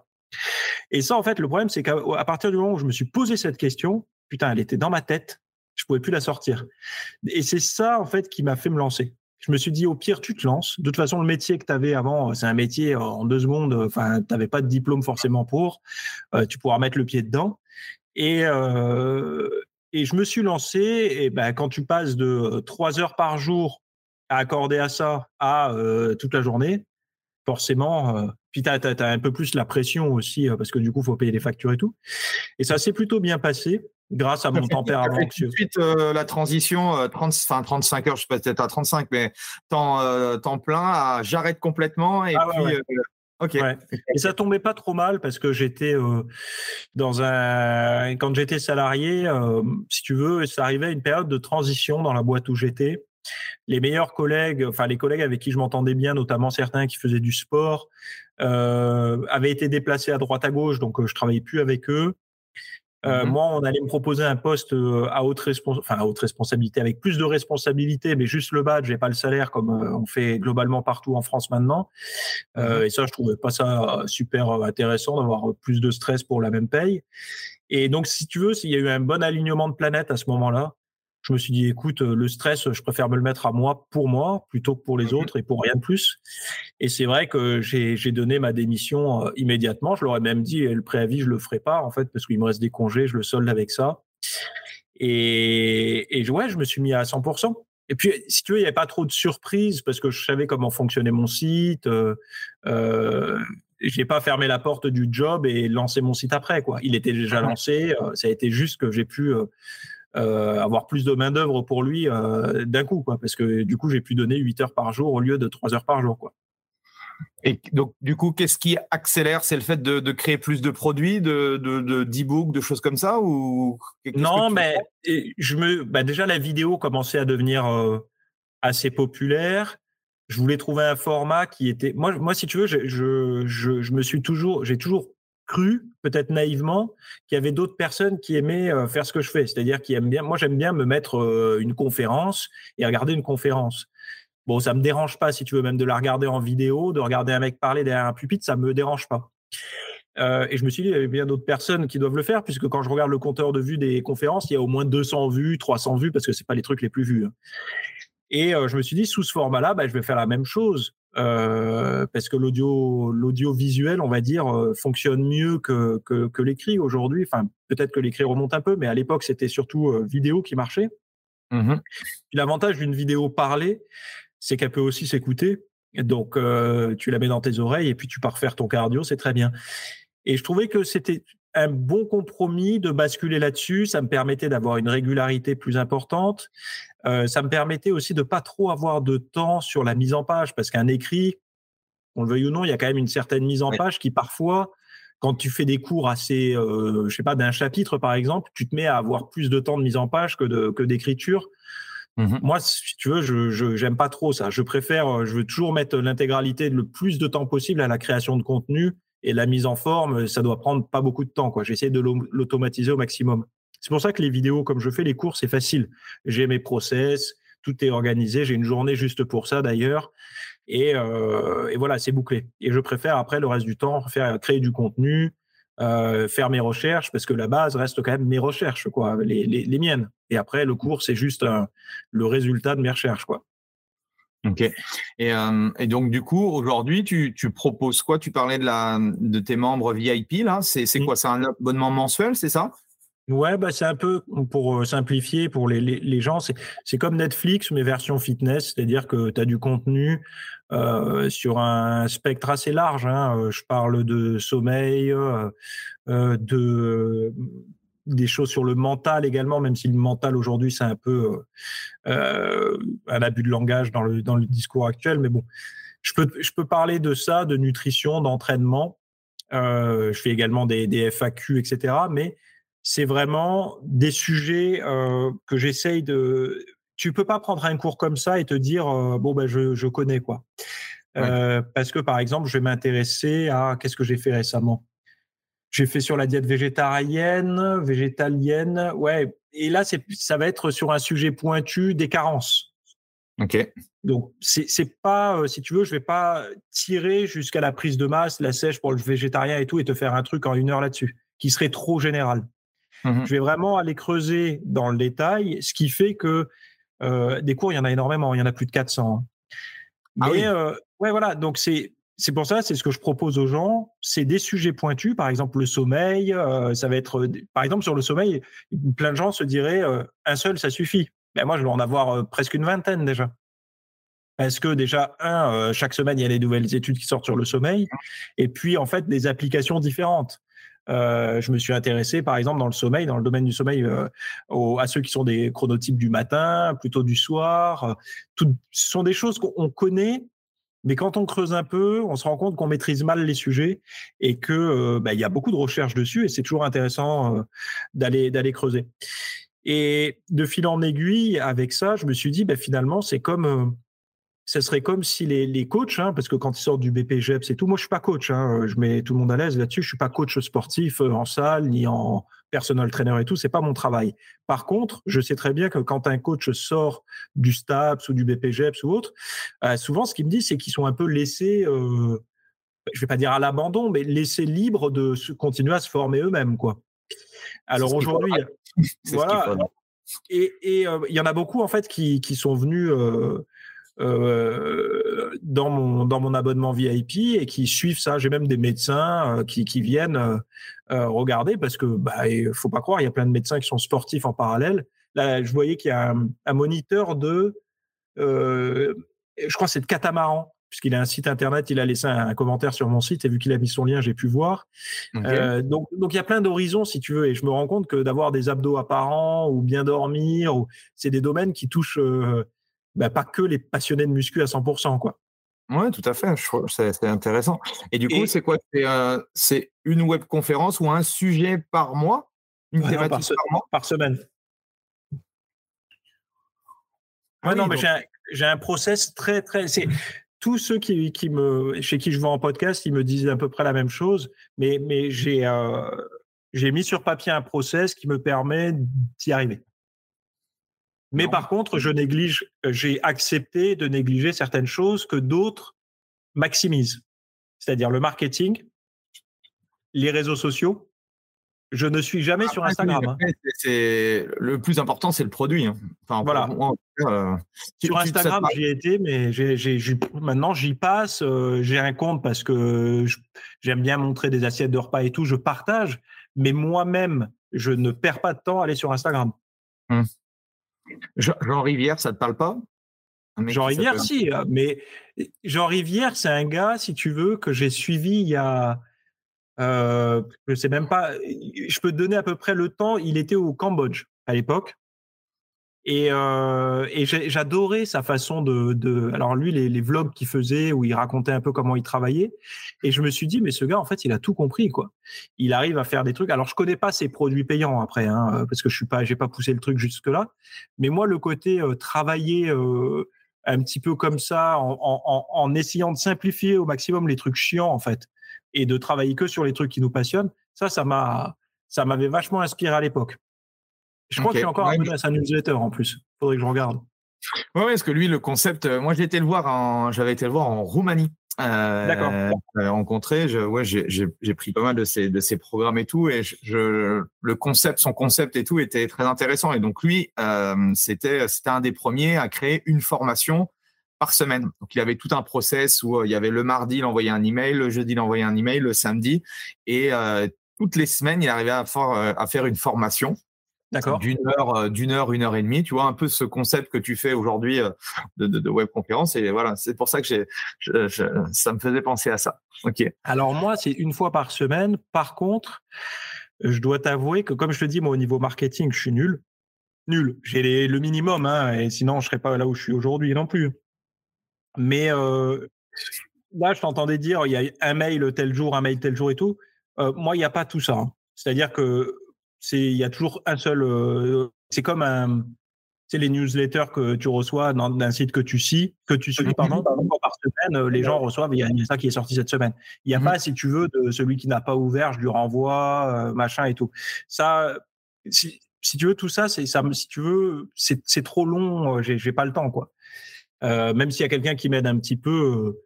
Et ça, en fait, le problème, c'est qu'à partir du moment où je me suis posé cette question, putain, elle était dans ma tête, je pouvais plus la sortir. Et c'est ça, en fait, qui m'a fait me lancer je me suis dit, au pire, tu te lances. De toute façon, le métier que tu avais avant, c'est un métier euh, en deux secondes. Enfin, tu n'avais pas de diplôme forcément pour. Euh, tu pourras mettre le pied dedans. Et, euh, et je me suis lancé. Et ben, quand tu passes de trois heures par jour à accorder à ça à toute la journée, forcément, puis tu as, un peu plus la pression aussi, parce que du coup, il faut payer les factures et tout. Et ça s'est plutôt bien passé grâce à mon tempérament anxieux. Tout de suite, euh, la transition, 30, euh, 35 heures, je sais pas peut-être à 35, mais temps, euh, temps plein, j'arrête complètement et ah puis. Et ça tombait pas trop mal parce que j'étais dans un quand j'étais salarié, si tu veux, ça arrivait à une période de transition dans la boîte où j'étais. Les meilleurs collègues, enfin les collègues avec qui je m'entendais bien, notamment certains qui faisaient du sport, avaient été déplacés à droite à gauche, donc je travaillais plus avec eux. Euh, mmh moi, on allait me proposer un poste euh, à haute, enfin, à haute responsabilité, avec plus de responsabilité, mais juste le badge et pas le salaire, comme euh, on fait globalement partout en France maintenant. Mmh et ça, je trouvais pas ça super intéressant d'avoir plus de stress pour la même paye. Et donc, si tu veux, s'il y a eu un bon alignement de planètes à ce moment-là, je me suis dit, écoute, euh, le stress, je préfère me le mettre à moi pour moi plutôt que pour les mmh autres et pour rien de plus. Et c'est vrai que j'ai donné ma démission euh, immédiatement. Je leur ai même dit, le préavis, je le ferai pas, en fait, parce qu'il me reste des congés, je le solde avec ça. Et, et ouais, je me suis mis à 100%. Et puis, si tu veux, il n'y avait pas trop de surprises parce que je savais comment fonctionnait mon site. Euh, euh, j'ai pas fermé la porte du job et lancé mon site après. Quoi. Il était déjà lancé. ça a été juste que j'ai pu euh, avoir plus de main d'œuvre pour lui euh, d'un coup, quoi, parce que du coup j'ai pu donner 8 heures par jour au lieu de 3 heures par jour, quoi. Et donc, du coup, qu'est-ce qui accélère? C'est le fait de, créer plus de produits, de, de, d'e-books, de, choses comme ça ou Non, mais je me, bah déjà la vidéo commençait à devenir euh, assez populaire. Je voulais trouver un format qui était. Moi, moi si tu veux, je, je, je, je me suis toujours, j'ai toujours cru, peut-être naïvement, qu'il y avait d'autres personnes qui aimaient euh, faire ce que je fais. C'est-à-dire qui aiment bien. Moi, j'aime bien me mettre euh, une conférence et regarder une conférence. Bon, ça me dérange pas, si tu veux, même de la regarder en vidéo, de regarder un mec parler derrière un pupitre, ça me dérange pas. Euh, et je me suis dit, il y avait bien d'autres personnes qui doivent le faire, puisque quand je regarde le compteur de vues des conférences, il y a au moins 200 vues, 300 vues, parce que c'est pas les trucs les plus vus. Hein. Et je me suis dit, sous ce format-là, bah, je vais faire la même chose. Euh, parce que l'audio, l'audiovisuel, on va dire, euh, fonctionne mieux que, que, que l'écrit aujourd'hui. Enfin, peut-être que l'écrit remonte un peu, mais à l'époque, c'était surtout euh, vidéo qui marchait. Mmh l'avantage d'une vidéo parlée, c'est qu'elle peut aussi s'écouter. Donc, tu la mets dans tes oreilles et puis tu pars faire ton cardio, c'est très bien. Et je trouvais que c'était un bon compromis de basculer là-dessus. Ça me permettait d'avoir une régularité plus importante. Euh, ça me permettait aussi de pas trop avoir de temps sur la mise en page, parce qu'un écrit, on le veuille ou non, il y a quand même une certaine mise en page qui parfois, quand tu fais des cours assez, euh, je sais pas, d'un chapitre par exemple, tu te mets à avoir plus de temps de mise en page que de que d'écriture. Mmh Moi, si tu veux, je j'aime pas trop ça. Je préfère, je veux toujours mettre l'intégralité le plus de temps possible à la création de contenu et la mise en forme, ça doit prendre pas beaucoup de temps. Quoi. J'essaie de l'automatiser au maximum. C'est pour ça que les vidéos, comme je fais les cours, c'est facile. J'ai mes process, tout est organisé. J'ai une journée juste pour ça d'ailleurs. Et, euh, et, voilà, c'est bouclé. Et je préfère après le reste du temps faire créer du contenu, euh, faire mes recherches, parce que la base reste quand même mes recherches, quoi, les, les, les miennes. Et après, le cours, c'est juste le résultat de mes recherches, quoi. Ok. Et, euh, et, donc du coup, aujourd'hui, tu, tu, proposes quoi? Tu parlais de, la, de tes membres VIP là. C'est mmh. quoi? C'est un abonnement mensuel, c'est ça? Ouais, bah c'est un peu pour euh, simplifier pour les, les, les gens, c'est comme Netflix mais version fitness, c'est-à-dire que tu as du contenu euh, sur un spectre assez large. Hein. Je parle de sommeil, euh, de des choses sur le mental également, même si le mental aujourd'hui c'est un peu euh, un abus de langage dans le dans le discours actuel, mais bon, je peux je peux parler de ça, de nutrition, d'entraînement. je fais également des, des FAQ, etc. Mais c'est vraiment des sujets euh, que j'essaye de. tu peux pas prendre un cours comme ça et te dire bon ben je, je connais quoi. parce que par exemple, je vais m'intéresser à qu'est-ce que j'ai fait récemment? J'ai fait sur la diète végétarienne, végétalienne, ouais. Et là, ça va être sur un sujet pointu des carences. Ok. Donc c'est pas, euh, si tu veux, je vais pas tirer jusqu'à la prise de masse, la sèche pour le végétarien et tout, et te faire un truc en une heure là-dessus, qui serait trop général. Mmh je vais vraiment aller creuser dans le détail, ce qui fait que euh, des cours, il y en a énormément, il y en a plus de 400. Hein. Ah Mais euh, ouais, voilà, donc c'est c'est pour ça, c'est ce que je propose aux gens, c'est des sujets pointus, par exemple le sommeil, ça va être, par exemple sur le sommeil, plein de gens se diraient un seul, ça suffit. Ben moi, je vais en avoir presque une vingtaine déjà. Parce que déjà, un, chaque semaine, il y a des nouvelles études qui sortent sur le sommeil, et puis en fait, des applications différentes. je me suis intéressé, par exemple, dans le sommeil, dans le domaine du sommeil, à ceux qui sont des chronotypes du matin, plutôt du soir. Tout, ce sont des choses qu'on connaît, mais quand on creuse un peu, on se rend compte qu'on maîtrise mal les sujets et que euh, bah, il y a beaucoup de recherches dessus et c'est toujours intéressant euh, d'aller d'aller creuser. Et de fil en aiguille, avec ça, je me suis dit, bah, finalement, c'est comme euh, ce serait comme si les, les coachs, hein, parce que quand ils sortent du BPGEPS et tout, moi je suis pas coach, hein, je mets tout le monde à l'aise là-dessus, je suis pas coach sportif en salle ni en personal trainer et tout, c'est pas mon travail. Par contre, je sais très bien que quand un coach sort du STAPS ou du BPGEPS ou autre, euh, souvent ce qu'il me dit, c'est qu'ils sont un peu laissés, euh, je vais pas dire à l'abandon, mais laissés libres de se, continuer à se former eux-mêmes, quoi. Alors aujourd'hui, voilà. Et euh, il y en a beaucoup en fait qui, qui sont venus euh, euh, dans mon dans mon abonnement VIP et qui suivent ça. J'ai même des médecins euh, qui, qui viennent euh, regarder parce que bah faut pas croire, il y a plein de médecins qui sont sportifs en parallèle. Là, je voyais qu'il y a un, moniteur de, je crois c'est de catamaran puisqu'il a un site internet, il a laissé un, commentaire sur mon site et vu qu'il a mis son lien, j'ai pu voir. donc, donc il y a plein d'horizons si tu veux, et je me rends compte que d'avoir des abdos apparents ou bien dormir, c'est des domaines qui touchent bah, pas que les passionnés de muscu à 100%. Quoi. Ouais, tout à fait. C'est intéressant. Et du coup, c'est quoi? Euh, C'est une web conférence ou un sujet par mois? Une thématique par, par, mois? par semaine. Ah non, mais j'ai un, process très, très. Tous ceux qui, qui, me, chez qui je vais en podcast, ils me disent à peu près la même chose, mais, mais j'ai euh, j'ai mis sur papier un process qui me permet d'y arriver. Mais par contre, je néglige, euh, j'ai accepté de négliger certaines choses que d'autres maximisent. C'est-à-dire le marketing, les réseaux sociaux. Je ne suis jamais sur Instagram. Hein. Le plus important, c'est le produit. Hein. Enfin, voilà. Euh, sur Instagram, j'y ai été, mais maintenant j'y passe. Euh, j'ai un compte parce que j'aime bien montrer des assiettes de repas et tout. Je partage, mais moi-même, je ne perds pas de temps à aller sur Instagram. Hum. Jean Rivière, ça te parle pas? Jean Rivière, si, euh, mais Jean Rivière, c'est un gars, si tu veux, que j'ai suivi il y a, euh, je sais même pas, je peux te donner à peu près le temps. Il était au Cambodge à l'époque. Et, euh, et j'adorais sa façon de, de, alors lui les, les vlogs qu'il faisait où il racontait un peu comment il travaillait. Et je me suis dit mais ce gars en fait il a tout compris quoi. Il arrive à faire des trucs. Alors je connais pas ses produits payants après hein, parce que je suis pas, j'ai pas poussé le truc jusque là. Mais moi le côté euh, travailler euh, un petit peu comme ça en, en, en, essayant de simplifier au maximum les trucs chiants en fait et de travailler que sur les trucs qui nous passionnent. Ça ça m'a ça m'avait vachement inspiré à l'époque. Je crois qu'il y a encore abonné à sa newsletter en plus. Il faudrait que je regarde. Oui, ouais, parce que lui, le concept, euh, moi, j'ai été le voir en, j'avais été le voir en Roumanie. Euh, D'accord. Euh, rencontré, je, ouais, j'ai pris pas mal de ses, de ses programmes et tout, et je, le concept, son concept et tout était très intéressant. Et donc lui, euh, c'était, c'était un des premiers à créer une formation par semaine. Donc il avait tout un process où euh, il y avait le mardi, il envoyait un email, le jeudi, il envoyait un email, le samedi, et toutes les semaines, il arrivait à faire une formation d'une heure, euh, d'une heure, une heure et demie. Tu vois un peu ce concept que tu fais aujourd'hui euh, de, de, de web conférence. Et voilà, c'est pour ça que j'ai, ça me faisait penser à ça. Ok. Alors moi, c'est une fois par semaine. Par contre, je dois t'avouer que comme je te dis, moi au niveau marketing, je suis nul. Nul. J'ai le minimum, hein, et sinon je serais pas là où je suis aujourd'hui non plus. Mais euh, là, je t'entendais dire, il y a un mail tel jour, un mail tel jour et tout. moi, il n'y a pas tout ça. Hein. C'est-à-dire que c'est il y a toujours un seul. Euh, c'est comme un c'est les newsletters que tu reçois d'un site que tu suis, que tu suis, pardon, par semaine, euh, les gens reçoivent, il y, a, ça qui est sorti cette semaine. Il n'y a pas, si tu veux, de celui qui n'a pas ouvert, je lui renvoie, euh, machin et tout. Ça, si, tu veux, tout ça, c'est ça, si tu veux, c'est trop long, j'ai pas le temps, quoi. même s'il y a quelqu'un qui m'aide un petit peu,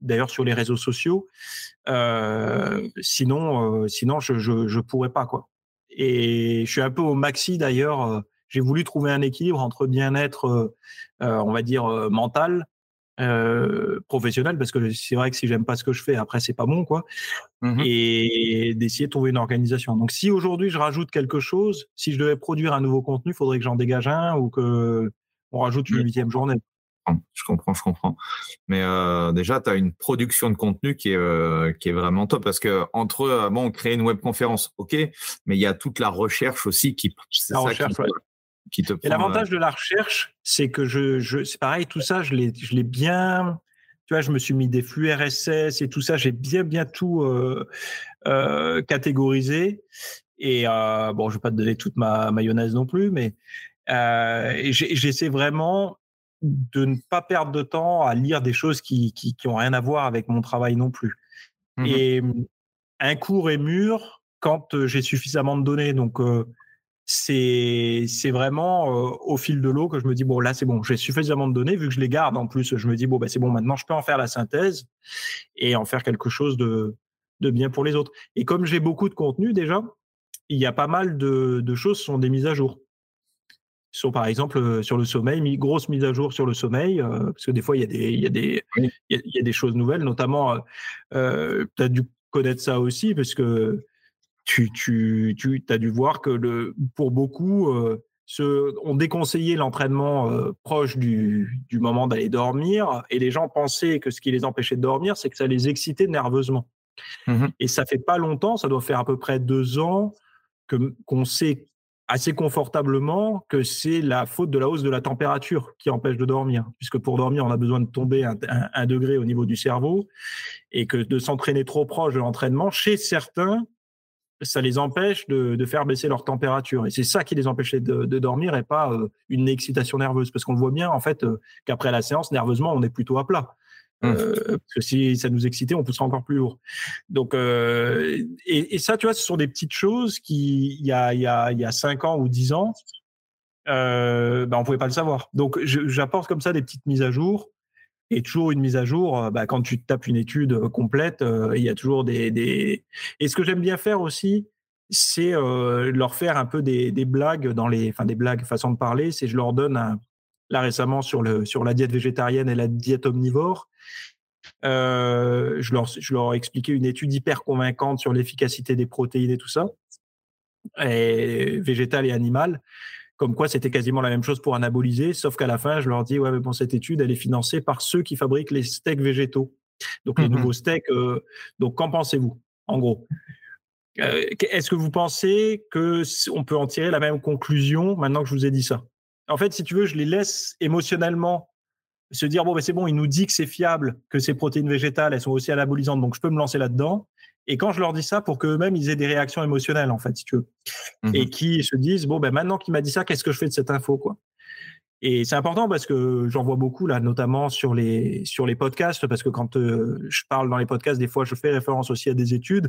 d'ailleurs sur les réseaux sociaux, sinon, sinon je, je, je pourrais pas, quoi. Et je suis un peu au maxi d'ailleurs j'ai voulu trouver un équilibre entre bien-être, euh, euh, on va dire, euh, mental, professionnel, parce que c'est vrai que si j'aime pas ce que je fais, après, c'est pas bon, quoi. Mmh et d'essayer de trouver une organisation. Donc, si aujourd'hui je rajoute quelque chose, si je devais produire un nouveau contenu, il faudrait que j'en dégage un ou que on rajoute une huitième journée. Je comprends, je comprends. Mais déjà, tu as une production de contenu qui est, qui est vraiment top parce que entre bon, créer une webconférence, ok, mais il y a toute la recherche aussi qui. La recherche, et l'avantage euh, de la recherche, c'est que je, je c'est pareil, tout ça, je l'ai, je l'ai bien. Tu vois, je me suis mis des flux RSS et tout ça, j'ai bien, bien tout euh, euh, catégorisé. Et euh, bon, je vais pas te donner toute ma mayonnaise non plus, mais euh, j'essaie vraiment de ne pas perdre de temps à lire des choses qui, qui, qui ont rien à voir avec mon travail non plus. Mmh et un cours est mûr quand j'ai suffisamment de données. Donc, c'est c'est vraiment euh, au fil de l'eau que je me dis bon là c'est bon j'ai suffisamment de données vu que je les garde en plus je me dis bon bah c'est bon maintenant je peux en faire la synthèse et en faire quelque chose de de bien pour les autres et comme j'ai beaucoup de contenu déjà il y a pas mal de, de choses sont des mises à jour sur par exemple euh, sur le sommeil grosse mise à jour sur le sommeil euh, parce que des fois il y a des il y a des il y a, des choses nouvelles notamment euh, tu as dû connaître ça aussi parce que tu, tu, tu as dû voir que le, pour beaucoup, euh, ce, on déconseillait l'entraînement euh, proche du, du moment d'aller dormir et les gens pensaient que ce qui les empêchait de dormir, c'est que ça les excitait nerveusement. Mmh et ça fait pas longtemps, ça doit faire à peu près deux ans qu'on sait assez confortablement que c'est la faute de la hausse de la température qui empêche de dormir, puisque pour dormir, on a besoin de tomber un, degré au niveau du cerveau, et que de s'entraîner trop proche de l'entraînement, chez certains, ça les empêche de, faire baisser leur température. Et c'est ça qui les empêchait de, de dormir et pas euh, une excitation nerveuse. Parce qu'on voit bien, en fait, euh, qu'après la séance, nerveusement, on est plutôt à plat. Mmh. Euh, parce que si ça nous excitait, on poussera encore plus lourd. Donc, et, et, ça, tu vois, ce sont des petites choses qui, il y a, il y a, il y a 5 ans ou 10 ans, euh, ben, on pouvait pas le savoir. Donc, j'apporte comme ça des petites mises à jour et toujours une mise à jour. Euh, bah, quand tu tapes une étude euh, complète, euh, il y a toujours des. Et ce que j'aime bien faire aussi, c'est euh, leur faire un peu des, des, blagues dans les, enfin des blagues façon de parler. C'est je leur donne un, là récemment sur le sur la diète végétarienne et la diète omnivore. Euh, je leur je leur ai expliqué une étude hyper convaincante sur l'efficacité des protéines et tout ça, et végétale et animale comme quoi c'était quasiment la même chose pour anaboliser, sauf qu'à la fin, je leur dis, ouais, mais bon, cette étude, elle est financée par ceux qui fabriquent les steaks végétaux. Donc, les mmh nouveaux steaks. Euh, donc, qu'en pensez-vous, en gros? Euh, Est-ce que vous pensez que on peut en tirer la même conclusion maintenant que je vous ai dit ça? En fait, si tu veux, je les laisse émotionnellement se dire bon, ben c'est bon, il nous dit que c'est fiable, que ces protéines végétales, elles sont aussi anabolisantes, donc je peux me lancer là-dedans. Et quand je leur dis ça, pour qu'eux-mêmes, ils aient des réactions émotionnelles, en fait, si tu veux. Mmh et qui se disent, bon, ben maintenant qu'il m'a dit ça, qu'est-ce que je fais de cette info, quoi? Et c'est important parce que j'en vois beaucoup là, notamment sur les sur les podcasts, parce que quand euh, je parle dans les podcasts, des fois, je fais référence aussi à des études.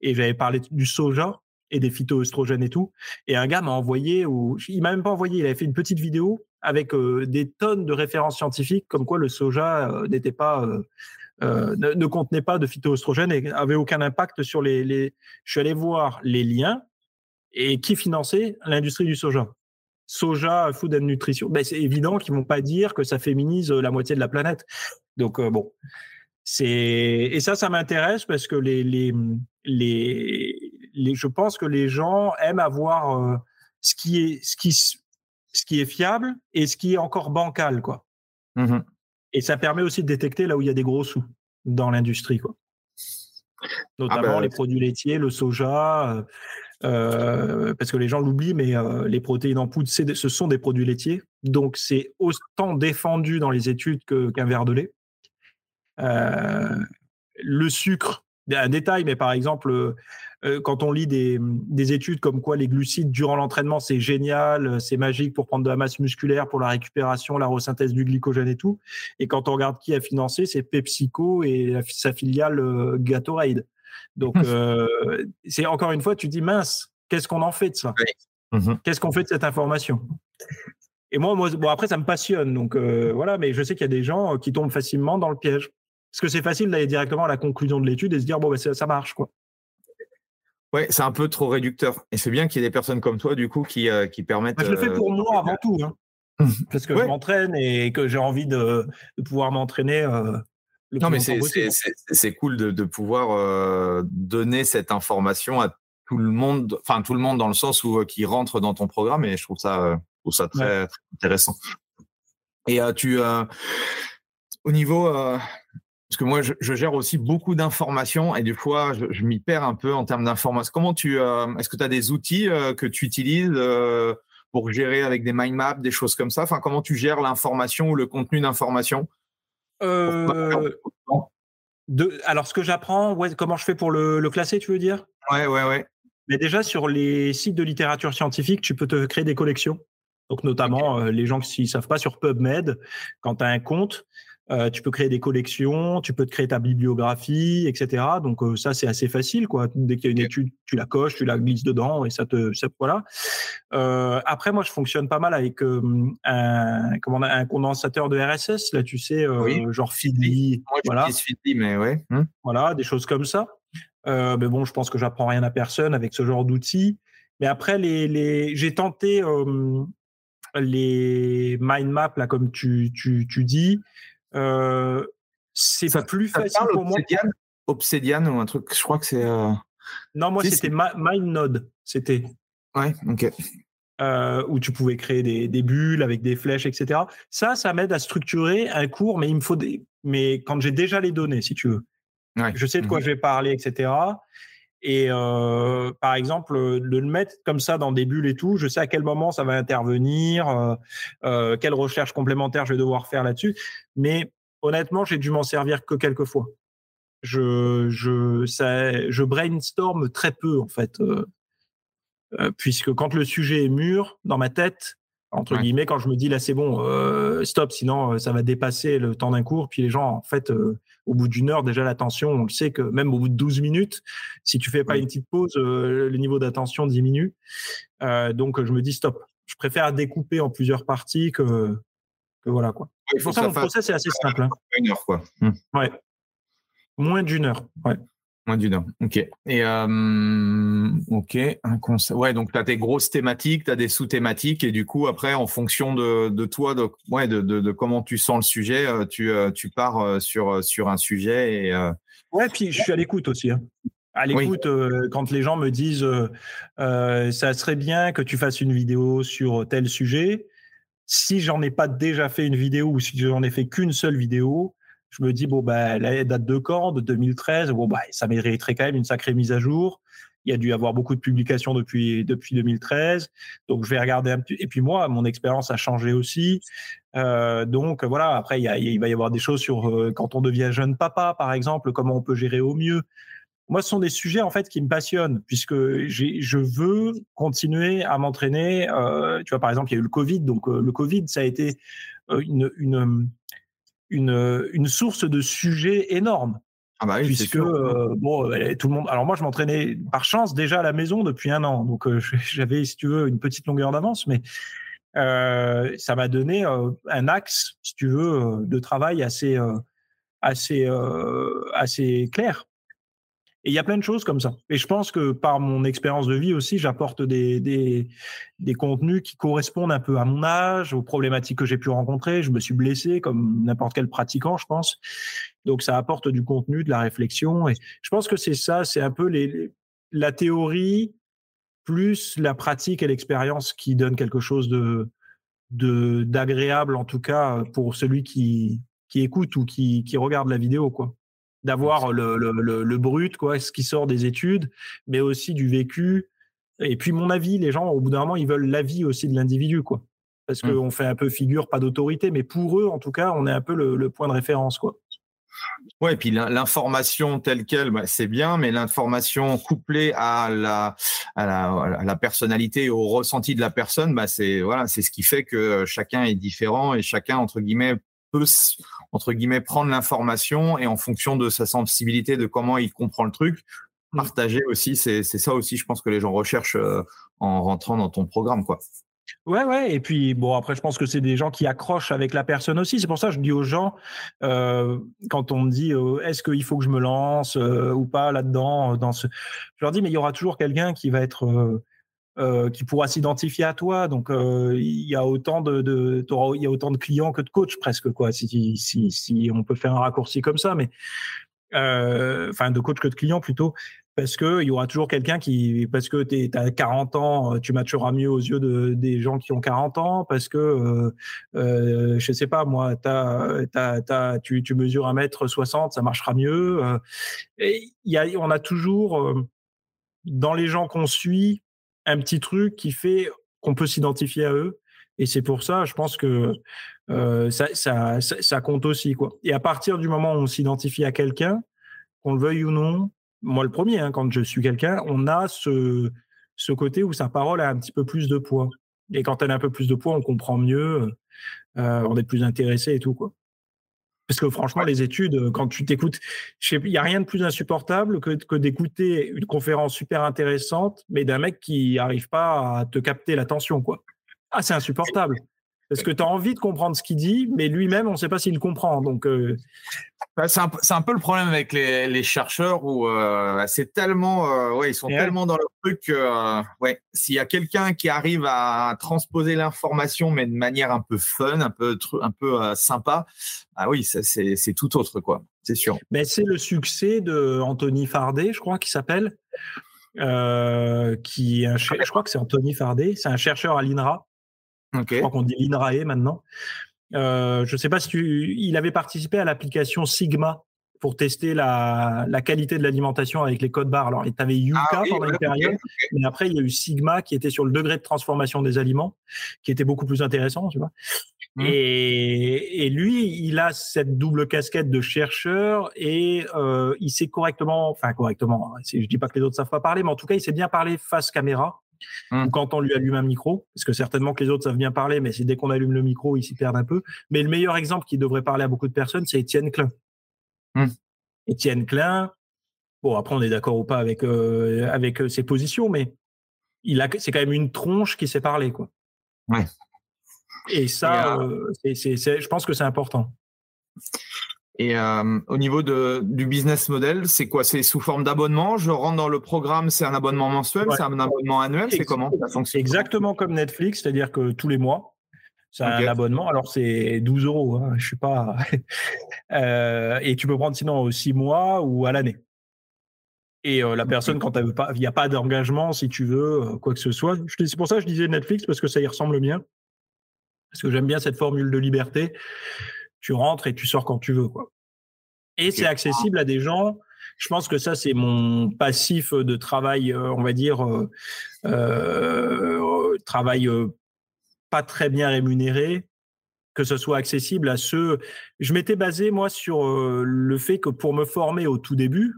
Et j'avais parlé du soja et des phytoestrogènes et tout. Et un gars m'a envoyé, ou il m'a même pas envoyé, il avait fait une petite vidéo avec euh, des tonnes de références scientifiques, comme quoi le soja euh, n'était pas euh, ne, contenait pas de phytoestrogènes et avait aucun impact sur les, les, Je suis allé voir les liens et qui finançait l'industrie du soja. Soja, Food and Nutrition. Ben, c'est évident qu'ils vont pas dire que ça féminise la moitié de la planète. Donc euh, bon, c'est et ça, ça m'intéresse parce que les, les les les je pense que les gens aiment avoir euh, ce qui est ce qui ce qui est fiable et ce qui est encore bancal quoi. Mmh et ça permet aussi de détecter là où il y a des gros sous dans l'industrie, quoi. Notamment ah bah, les produits laitiers, le soja, euh, euh, parce que les gens l'oublient, mais euh, les protéines en poudre, ce sont des produits laitiers. Donc, c'est autant défendu dans les études qu'un verre de lait. le sucre, un détail, mais par exemple, euh, quand on lit des, des, études comme quoi les glucides durant l'entraînement, c'est génial, c'est magique pour prendre de la masse musculaire, pour la récupération, la resynthèse du glycogène et tout. Et quand on regarde qui a financé, c'est PepsiCo et sa filiale Gatorade. Donc, c'est encore une fois, tu dis mince, qu'est-ce qu'on en fait de ça? Qu'est-ce qu'on fait de cette information? Et moi, moi, bon, après, ça me passionne. Donc, voilà, mais je sais qu'il y a des gens qui tombent facilement dans le piège. Parce que c'est facile d'aller directement à la conclusion de l'étude et se dire, bon, ben, ça, marche, quoi. Ouais, c'est un peu trop réducteur. Et c'est bien qu'il y ait des personnes comme toi, du coup, qui, qui permettent. je le fais pour moi avant tout. Hein. parce que je m'entraîne et que j'ai envie de, pouvoir m'entraîner. non, mais c'est cool de, de pouvoir donner cette information à tout le monde, enfin tout le monde dans le sens où qui rentre dans ton programme et je trouve ça, trouve ça très, très, intéressant. Et tu, au niveau, parce que moi je, gère aussi beaucoup d'informations et des fois je, m'y perds un peu en termes d'informations. Comment tu, est-ce que tu as des outils que tu utilises pour gérer avec des mind maps, des choses comme ça? Enfin, comment tu gères l'information ou le contenu d'information? Euh, alors, ce que j'apprends, comment je fais pour le, le, classer, tu veux dire? Ouais, ouais, ouais. Mais déjà, sur les sites de littérature scientifique, tu peux te créer des collections. Donc, notamment, euh, les gens qui ne savent pas sur PubMed, quand tu as un compte, euh, tu peux créer des collections, tu peux te créer ta bibliographie, etc. Donc euh, ça c'est assez facile quoi. Dès qu'il y a une étude, tu la coches, tu la glisses dedans et ça te ça, voilà. Euh, après moi je fonctionne pas mal avec un comment un condensateur de RSS là tu sais genre Feedly, voilà. Feedly mais ouais. Hum. Voilà des choses comme ça. mais bon je pense que j'apprends rien à personne avec ce genre d'outils. Mais après les, les j'ai tenté les mind maps là comme tu tu, tu dis euh, c'est plus facile pour moi. Obsidian ou un truc, je crois que c'est. Euh, non, moi c'était MindNode. C'était. Ouais, ok. Euh, où tu pouvais créer des, des, bulles avec des flèches, etc. Ça, ça m'aide à structurer un cours, mais il me faut des. Mais quand j'ai déjà les données, si tu veux. Ouais. Je sais de quoi mmh je vais parler, etc. Et euh, par exemple, de le mettre comme ça dans des bulles et tout, je sais à quel moment ça va intervenir, euh, euh, quelle recherche complémentaire je vais devoir faire là-dessus. Mais honnêtement, j'ai dû m'en servir que quelques fois. Je, je, ça, je brainstorm très peu en fait, euh, euh, puisque quand le sujet est mûr dans ma tête, entre guillemets, quand je me dis là c'est bon, euh, stop, sinon ça va dépasser le temps d'un cours, puis les gens en fait au bout d'une heure, déjà l'attention, on le sait que même au bout de 12 minutes, si tu fais pas une petite pause, euh, le niveau d'attention diminue. Euh, donc je me dis stop. Je préfère découper en plusieurs parties que, que voilà quoi. Il faut ça, mon process est assez simple. Hein. Une heure quoi. Mmh. Ouais. Moins d'une heure. Ouais. Moins d'une heure. Ok. Et euh, ok, un Ouais, donc tu as des grosses thématiques, tu as des sous-thématiques, et du coup, après, en fonction de, de toi, de, ouais, de, de, de, comment tu sens le sujet, euh, tu, euh, tu pars sur, sur un sujet. Et, Ouais, puis je suis à l'écoute aussi. Hein. À l'écoute, quand les gens me disent ça serait bien que tu fasses une vidéo sur tel sujet, si j'en ai pas déjà fait une vidéo ou si j'en ai fait qu'une seule vidéo, je me dis, bon, bah, la date de quand De 2013. Bon, bah, ça mériterait quand même une sacrée mise à jour. Il y a dû avoir beaucoup de publications depuis, depuis 2013. Donc, je vais regarder un petit. Et puis, moi, mon expérience a changé aussi. Euh, donc, voilà. Après, il, va y avoir des choses sur euh, quand on devient jeune papa, par exemple, comment on peut gérer au mieux. Moi, ce sont des sujets, en fait, qui me passionnent, puisque je veux continuer à m'entraîner. Euh, tu vois, par exemple, il y a eu le Covid. Donc, le Covid, ça a été une une, une source de sujets énorme. Ah bah oui, puisque euh, bon, tout le monde. Alors moi, je m'entraînais par chance déjà à la maison depuis un an, donc euh, j'avais, si tu veux, une petite longueur d'avance, mais euh, ça m'a donné un axe, si tu veux, de travail assez, assez, assez clair. Et il y a plein de choses comme ça. Et je pense que par mon expérience de vie aussi, j'apporte des, des, contenus qui correspondent un peu à mon âge, aux problématiques que j'ai pu rencontrer. Je me suis blessé comme n'importe quel pratiquant, je pense. Donc ça apporte du contenu, de la réflexion. Et je pense que c'est ça, c'est un peu les, la théorie plus la pratique et l'expérience qui donnent quelque chose de d'agréable en tout cas pour celui qui, qui écoute ou qui, qui regarde la vidéo quoi d'avoir le, le, le, brut, quoi, ce qui sort des études, mais aussi du vécu. Et puis mon avis, les gens, au bout d'un moment, ils veulent l'avis aussi de l'individu, quoi. Parce mmh. qu'on fait un peu figure, pas d'autorité, mais pour eux, en tout cas, on est un peu le, point de référence, quoi. Ouais, et puis l'information telle quelle, bah, c'est bien, mais l'information couplée à la, à la, la personnalité et au ressenti de la personne, bah, c'est voilà, c'est ce qui fait que chacun est différent et chacun entre guillemets peut entre guillemets prendre l'information et en fonction de sa sensibilité, de comment il comprend le truc, mmh. partager aussi. C'est ça aussi, je pense que les gens recherchent euh, en rentrant dans ton programme, quoi. Ouais, ouais. Et puis, bon, après, je pense que c'est des gens qui accrochent avec la personne aussi. C'est pour ça que je dis aux gens, euh, quand on me dit, euh, est-ce qu'il faut que je me lance euh, ou pas là-dedans, dans ce, je leur dis, mais il y aura toujours quelqu'un qui va être, qui pourra s'identifier à toi. Donc, il y a autant de, de il y a autant de clients que de coachs presque, quoi. Si, si, si on peut faire un raccourci comme ça, mais enfin, de coachs que de clients plutôt parce qu'il y aura toujours quelqu'un qui, parce que tu as 40 ans, euh, tu matcheras mieux aux yeux de, des gens qui ont 40 ans, parce que, euh, euh, je sais pas, moi, tu, tu mesures 1m60, ça marchera mieux. Euh. et y a, on a toujours, dans les gens qu'on suit, un petit truc qui fait qu'on peut s'identifier à eux. Et c'est pour ça, je pense que ça, ça, compte aussi. Quoi. Et à partir du moment où on s'identifie à quelqu'un, qu'on le veuille ou non, moi le premier, hein, quand je suis quelqu'un, on a ce, ce côté où sa parole a un petit peu plus de poids. Et quand elle a un peu plus de poids, on comprend mieux, euh, on est plus intéressé et tout. quoi. Parce que franchement, les études, quand tu t'écoutes, il n'y a rien de plus insupportable que, que d'écouter une conférence super intéressante, mais d'un mec qui n'arrive pas à te capter l'attention. quoi. Ah, c'est insupportable. Parce que tu as envie de comprendre ce qu'il dit, mais lui-même, on ne sait pas s'il comprend. Donc, euh, bah, c'est un, peu le problème avec les, chercheurs où euh, c'est tellement, euh, ouais, ils sont tellement dans le truc que, ouais, s'il y a quelqu'un qui arrive à transposer l'information, mais de manière un peu fun, un peu, un peu sympa, ah oui, c'est tout autre, quoi. C'est sûr. Mais c'est le succès de Anthony Fardet, je crois, qu'il s'appelle. qui, je crois que c'est Anthony Fardet, c'est un chercheur à l'INRA je crois qu'on dit l'INRAE maintenant. Euh, je ne sais pas si tu, il avait participé à l'application Sigma pour tester la, la qualité de l'alimentation avec les codes barres. Alors, tu avais Yuka ah pendant une période, mais après, il y a eu Sigma qui était sur le degré de transformation des aliments, qui était beaucoup plus intéressant, tu vois. Mmh. Et, et, lui, il a cette double casquette de chercheur et euh, il sait correctement, enfin correctement, hein, je dis pas que les autres savent pas parler, mais en tout cas, il sait bien parler face caméra Mmh. ou quand on lui allume un micro, parce que certainement que les autres savent bien parler, mais c'est dès qu'on allume le micro, ils s'y perdent un peu. Mais le meilleur exemple qui devrait parler à beaucoup de personnes, c'est Étienne Klein. Mmh. Étienne Klein, bon après on est d'accord ou pas avec euh, avec euh, ses positions, mais il a c'est quand même une tronche qui sait parler quoi. Ouais. Et ça, euh, c'est, je pense que c'est important. Et euh, au niveau de, du business model, c'est quoi? C'est sous forme d'abonnement? Je rentre dans le programme, c'est un abonnement mensuel, c'est un abonnement annuel, c'est comment? Ça Exactement comme Netflix, c'est-à-dire que tous les mois, c'est un abonnement. Alors c'est 12 euros, hein, je suis pas. euh, et tu peux prendre sinon 6 mois ou à l'année. Et euh, la personne, quand elle pas, il n'y a pas d'engagement, si tu veux, quoi que ce soit. C'est pour ça que je disais Netflix parce que ça y ressemble bien. Parce que j'aime bien cette formule de liberté tu rentres et tu sors quand tu veux, quoi. Et c'est accessible à des gens. Je pense que ça, c'est mon passif de travail, euh, on va dire, euh, euh, travail pas très bien rémunéré, que ce soit accessible à ceux. Je m'étais basé moi sur le fait que pour me former au tout début,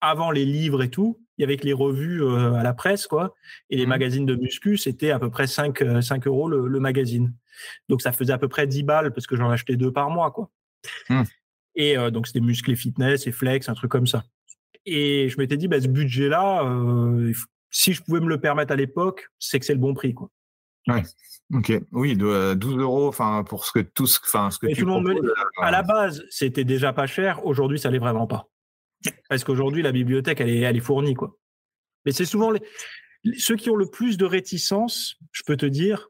avant les livres et tout, il y avait que les revues à la presse, quoi, et les mmh. magazines de muscu, c'était à peu près 5, 5 euros le magazine. Donc ça faisait à peu près 10 balles parce que j'en achetais deux par mois, quoi. Hmm. Et euh, donc c'était musclé fitness et flex, un truc comme ça. Et je m'étais dit, bah, ce budget-là, euh, si je pouvais me le permettre à l'époque, c'est que c'est le bon prix, quoi. Ouais. Ok. Oui, de 12 euh, euros, enfin pour ce que tout, enfin ce que tu tout le À la base, c'était déjà pas cher. Aujourd'hui, ça l'est vraiment pas. Parce qu'aujourd'hui, la bibliothèque, elle est, elle est fournie, quoi. Mais c'est souvent les, ceux qui ont le plus de réticence, je peux te dire,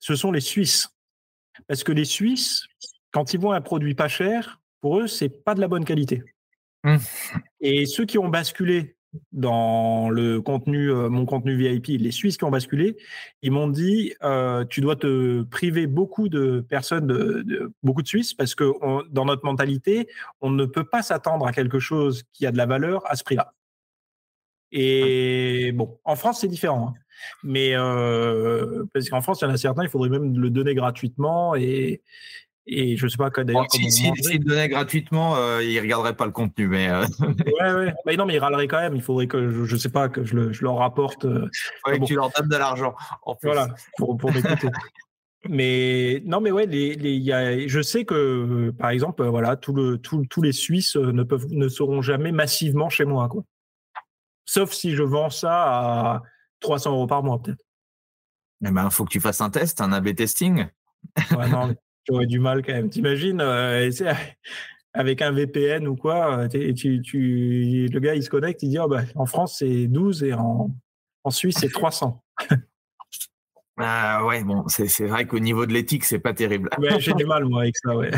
ce sont les Suisses. Parce que les Suisses, quand ils voient un produit pas cher, pour eux, c'est pas de la bonne qualité. Mmh. Et ceux qui ont basculé dans le contenu, euh, mon contenu VIP, les Suisses qui ont basculé, ils m'ont dit euh, tu dois te priver beaucoup de personnes, de, beaucoup de Suisses, parce que dans notre mentalité, on ne peut pas s'attendre à quelque chose qui a de la valeur à ce prix-là. Et bon, en France, c'est différent. Hein. Mais euh, parce qu'en France, il y en a certains, il faudrait même le donner gratuitement et, Et je sais pas d'ailleurs. S'il si, donnait gratuitement, euh, il regarderait pas le contenu, mais. Euh... ouais, ouais. Mais non, mais il râlerait quand même. Il faudrait que je, je sais pas que je, le, je leur rapporte. Euh, ouais, que tu leur donnes de l'argent. Voilà, pour, pour m'écouter. mais non, mais ouais, les, les, y a, je sais que par exemple, voilà, tout le, tout, tous les Suisses ne peuvent, ne seront jamais massivement chez moi, quoi. Sauf si je vends ça à 300 euros par mois, peut-être. Eh ben, faut que tu fasses un test, un A/B testing. Ouais, non, j'aurais du mal quand même. T'imagines, euh, avec un VPN ou quoi, tu, tu, le gars il se connecte, il dit oh, bah, en France c'est 12 et en, en Suisse c'est 300. Ah ouais, bon, c'est vrai qu'au niveau de l'éthique, c'est pas terrible. Ouais, j'ai du mal moi avec ça, ouais.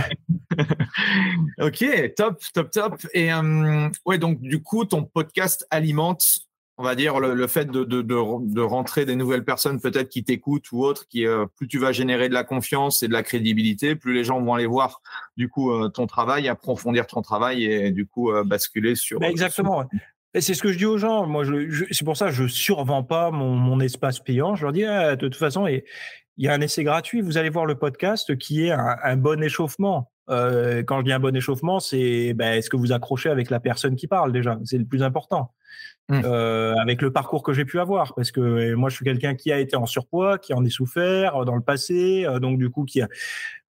ok, top, top, top. Et euh, ouais, donc du coup, ton podcast alimente on va dire, le, fait de, de, rentrer des nouvelles personnes peut-être qui t'écoutent ou autres, qui euh, plus tu vas générer de la confiance et de la crédibilité, plus les gens vont aller voir du coup euh, ton travail, approfondir ton travail et du coup euh, basculer sur. Bah, exactement. C'est ce que je dis aux gens. Moi, je, c'est pour ça que je survends pas mon, espace payant. Je leur dis ah, de toute façon, il y a un essai gratuit. Vous allez voir le podcast qui est un, bon échauffement. quand je dis un bon échauffement, c'est ben, est-ce que vous accrochez avec la personne qui parle déjà? C'est le plus important. Mmh. Euh, avec le parcours que j'ai pu avoir. Parce que euh, moi, je suis quelqu'un qui a été en surpoids, qui en est souffert euh, dans le passé, donc du coup, qui a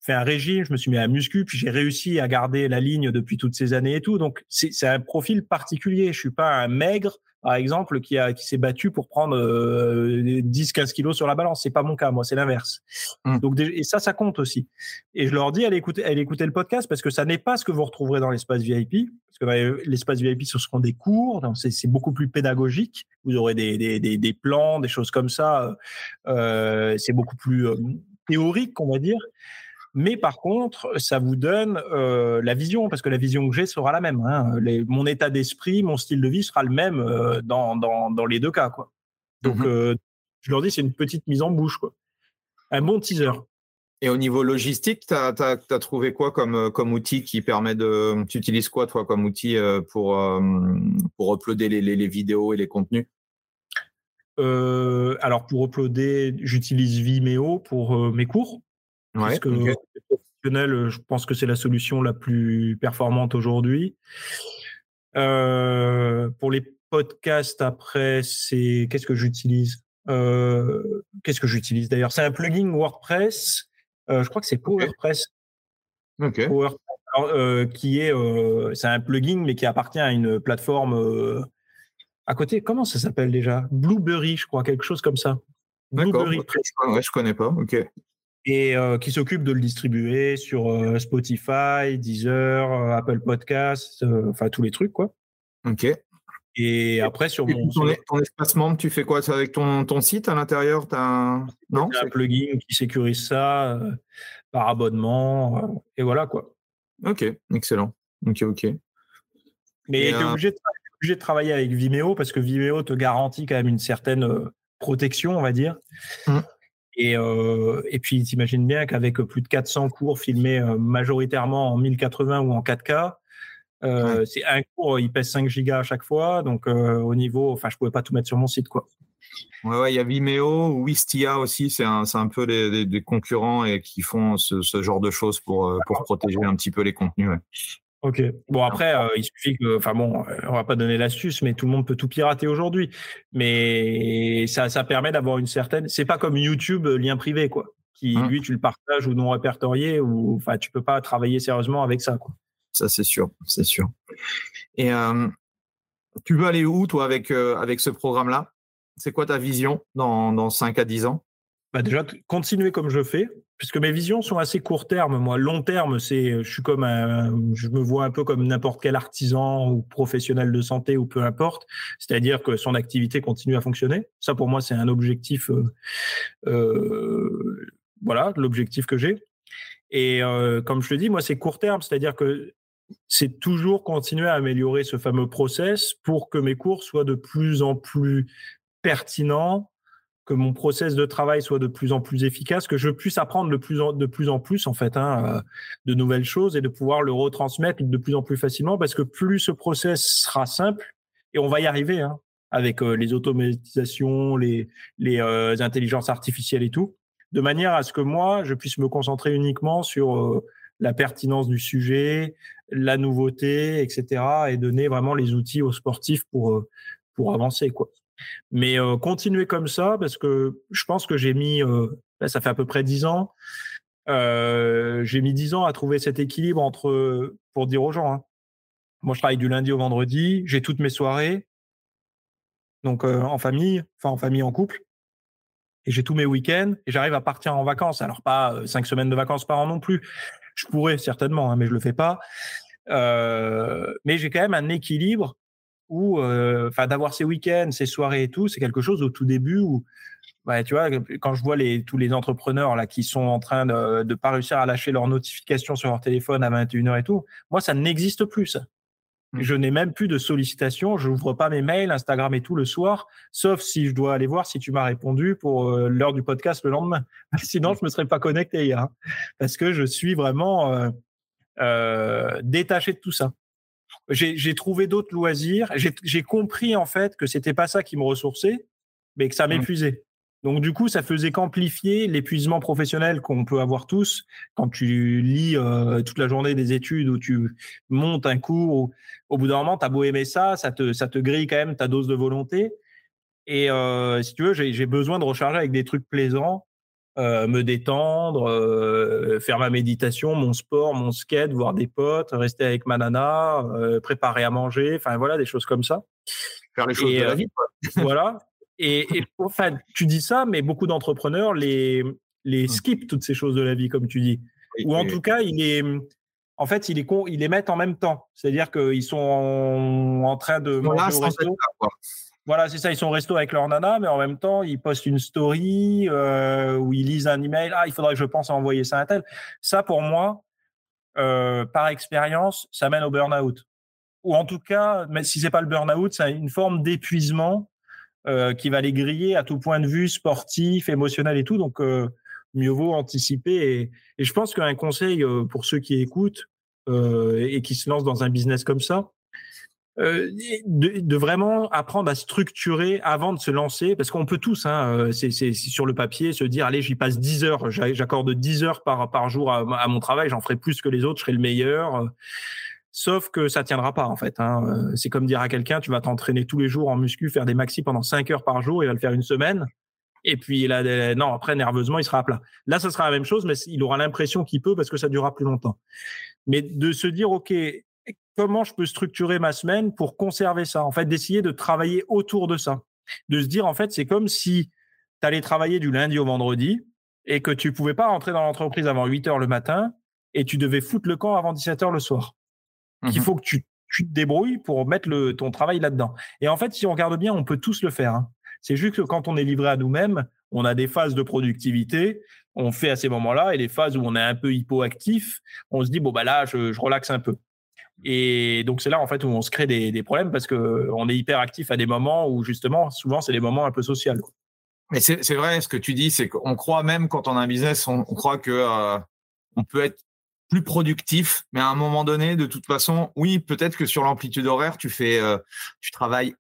fait un régime, je me suis mis à muscu, puis j'ai réussi à garder la ligne depuis toutes ces années et tout. Donc, c'est un profil particulier. Je suis pas un maigre par exemple, qui, a, qui s'est battu pour prendre 10-15 kilos sur la balance. C'est pas mon cas, moi, c'est l'inverse. Mmh. Donc, et ça, ça compte aussi. Et je leur dis, allez écouter, allez écouter le podcast parce que ça n'est pas ce que vous retrouverez dans l'espace VIP. Parce que bah, l'espace VIP, ce seront des cours, c'est beaucoup plus pédagogique. Vous aurez des, des, des, des plans, des choses comme ça. Euh, c'est beaucoup plus théorique, on va dire. Mais par contre, ça vous donne euh, la vision, parce que la vision que j'ai sera la même. Hein. mon état d'esprit, mon style de vie sera le même euh, dans, dans, dans, les deux cas. Quoi. Donc, mmh euh, je leur dis, c'est une petite mise en bouche. Quoi. Un bon teaser. Et au niveau logistique, tu as, trouvé quoi comme, comme outil qui permet de. Tu utilises quoi, toi, comme outil pour, pour uploader les, les, vidéos et les contenus? Alors pour uploader, j'utilise Vimeo pour mes cours. Parce que professionnel, je pense que c'est la solution la plus performante aujourd'hui. Euh, pour les podcasts, après, c'est qu'est-ce que j'utilise? Euh, Qu'est-ce que j'utilise? D'ailleurs C'est un plugin WordPress. Euh, je crois que c'est PowerPress. Ok. qui est, c'est un plugin mais qui appartient à une plateforme à côté. Comment ça s'appelle déjà? Blueberry, je crois, quelque chose comme ça. Blueberry. Ouais, je connais pas. Ok et euh, qui s'occupe de le distribuer sur euh, Spotify, Deezer, euh, Apple Podcasts, enfin tous les trucs quoi. Ok. Et après sur mon ton, espace membre, tu fais quoi? Avec ton, ton site à l'intérieur? Un... Non, un plugin qui sécurise ça par abonnement et voilà quoi. Ok, excellent. Ok, ok. Mais tu es obligé, de travailler avec Vimeo parce que Vimeo te garantit quand même une certaine protection, on va dire. Mmh. Et, euh, et puis, t'imagines bien qu'avec plus de 400 cours filmés euh, majoritairement en 1080 ou en 4K, euh, c'est un cours, il pèse 5 gigas à chaque fois. Donc, euh, au niveau, enfin, je pouvais pas tout mettre sur mon site, quoi. Ouais, ouais, il y a Vimeo, Wistia aussi, c'est un, un peu des, des, concurrents et qui font ce, ce, genre de choses pour, pour protéger un petit peu les contenus. Ouais. Ok. Bon après, euh, il suffit que, enfin bon, euh, on va pas donner l'astuce, mais tout le monde peut tout pirater aujourd'hui. Mais ça, ça permet d'avoir une certaine. C'est pas comme YouTube euh, lien privé quoi, qui mmh. lui tu le partages ou non répertorié ou, enfin tu peux pas travailler sérieusement avec ça quoi. Ça c'est sûr, c'est sûr. Et tu veux aller où toi avec avec ce programme là C'est quoi ta vision dans dans 5 à 10 ans? Bah déjà continuer comme je fais, puisque mes visions sont assez court terme. Moi, long terme, c'est, je suis comme un, je me vois un peu comme n'importe quel artisan ou professionnel de santé ou peu importe. C'est-à-dire que son activité continue à fonctionner. Ça, pour moi, c'est un objectif, euh, euh, voilà, l'objectif que j'ai. Et euh, comme je le dis, moi, c'est court terme, c'est-à-dire que c'est toujours continuer à améliorer ce fameux process pour que mes cours soient de plus en plus pertinents, que mon process de travail soit de plus en plus efficace, que je puisse apprendre de plus en, de plus, en plus en fait hein, euh, de nouvelles choses et de pouvoir le retransmettre de plus en plus facilement parce que plus ce process sera simple et on va y arriver hein, avec euh, les automatisations, les, les euh, intelligences artificielles et tout, de manière à ce que moi je puisse me concentrer uniquement sur la pertinence du sujet, la nouveauté, etc. Et donner vraiment les outils aux sportifs pour, euh, pour avancer. Quoi. Mais continuer comme ça, parce que je pense que j'ai mis, ça fait à peu près dix ans, j'ai mis dix ans à trouver cet équilibre entre, pour dire aux gens, hein, moi je travaille du lundi au vendredi, j'ai toutes mes soirées, donc en famille, enfin en famille, en couple, et j'ai tous mes week-ends, et j'arrive à partir en vacances. Alors pas cinq semaines de vacances par an non plus, je pourrais certainement, hein, mais je le fais pas. Mais j'ai quand même un équilibre où, euh, enfin, d'avoir ces week-ends, ces soirées et tout, c'est quelque chose au tout début où, tu vois, quand je vois les, tous les entrepreneurs là qui sont en train de ne pas réussir à lâcher leurs notifications sur leur téléphone à 21h et tout, moi, ça n'existe plus, ça. Mmh. Je n'ai même plus de sollicitations. Je n'ouvre pas mes mails, Instagram et tout le soir, sauf si je dois aller voir si tu m'as répondu pour euh, l'heure du podcast le lendemain. Sinon, je me serais pas connecté hier, hein, parce que je suis vraiment euh, euh, détaché de tout ça. J'ai trouvé d'autres loisirs. J'ai compris en fait que c'était pas ça qui me ressourçait, mais que ça mmh. m'épuisait. Donc du coup, ça faisait qu'amplifier l'épuisement professionnel qu'on peut avoir tous quand tu lis euh, toute la journée des études ou tu montes un cours. au bout d'un moment, tu as beau aimer ça, ça te, ça te grille quand même ta dose de volonté. Et euh, si tu veux, j'ai besoin de recharger avec des trucs plaisants, euh, me détendre, faire ma méditation, mon sport, mon skate, voir des potes, rester avec ma nana, préparer à manger, enfin voilà, des choses comme ça. Faire les choses de la vie. voilà. Et, enfin, tu dis ça, mais beaucoup d'entrepreneurs les, les mmh. skippent toutes ces choses de la vie, comme tu dis. Ou en tout cas, il est, en fait, il est ils les mettent en même temps. C'est-à-dire qu'ils sont en, train de manger au resto. Voilà, c'est ça. Ils sont resto avec leur nana, mais en même temps, ils postent une story euh, ou ils lisent un email. Ah, il faudrait que je pense à envoyer ça à tel. Ça, pour moi, euh, par expérience, ça mène au burn-out. Ou en tout cas, mais si c'est pas le burn-out, c'est une forme d'épuisement euh, qui va les griller à tout point de vue sportif, émotionnel et tout. Donc, euh, mieux vaut anticiper. Et, je pense qu'un conseil euh, pour ceux qui écoutent et qui se lancent dans un business comme ça, de, vraiment apprendre à structurer avant de se lancer, parce qu'on peut tous, hein, c'est sur le papier, se dire, allez, j'y passe 10 heures, j'accorde 10 heures par, par jour à, à mon travail, j'en ferai plus que les autres, je serai le meilleur. Sauf que ça tiendra pas en fait. Hein. Euh, c'est comme dire à quelqu'un, tu vas t'entraîner tous les jours en muscu, faire des maxi pendant 5 heures par jour, il va le faire une semaine. Et puis là, non, après nerveusement, il sera à plat. Là, ça sera la même chose, mais il aura l'impression qu'il peut parce que ça durera plus longtemps. Mais de se dire, ok, comment je peux structurer ma semaine pour conserver ça En fait, d'essayer de travailler autour de ça. De se dire, en fait, c'est comme si tu allais travailler du lundi au vendredi et que tu pouvais pas rentrer dans l'entreprise avant 8 heures le matin et tu devais foutre le camp avant 17 heures le soir. Il mmh faut que tu, te débrouilles pour mettre le, ton travail là-dedans. Et en fait, si on regarde bien, on peut tous le faire. Hein. C'est juste que quand on est livré à nous-mêmes, on a des phases de productivité, on fait à ces moments-là, et les phases où on est un peu hypoactif, on se dit, bon, bah là, je, relaxe un peu. Et donc, c'est là, en fait, où on se crée des, problèmes parce qu'on est hyperactif à des moments où, justement, souvent, c'est des moments un peu sociaux. Mais c'est vrai, ce que tu dis, c'est qu'on croit même quand on a un business, on, croit que euh, on peut être plus productif. Mais à un moment donné, de toute façon, oui, peut-être que sur l'amplitude horaire, tu fais, euh, tu travailles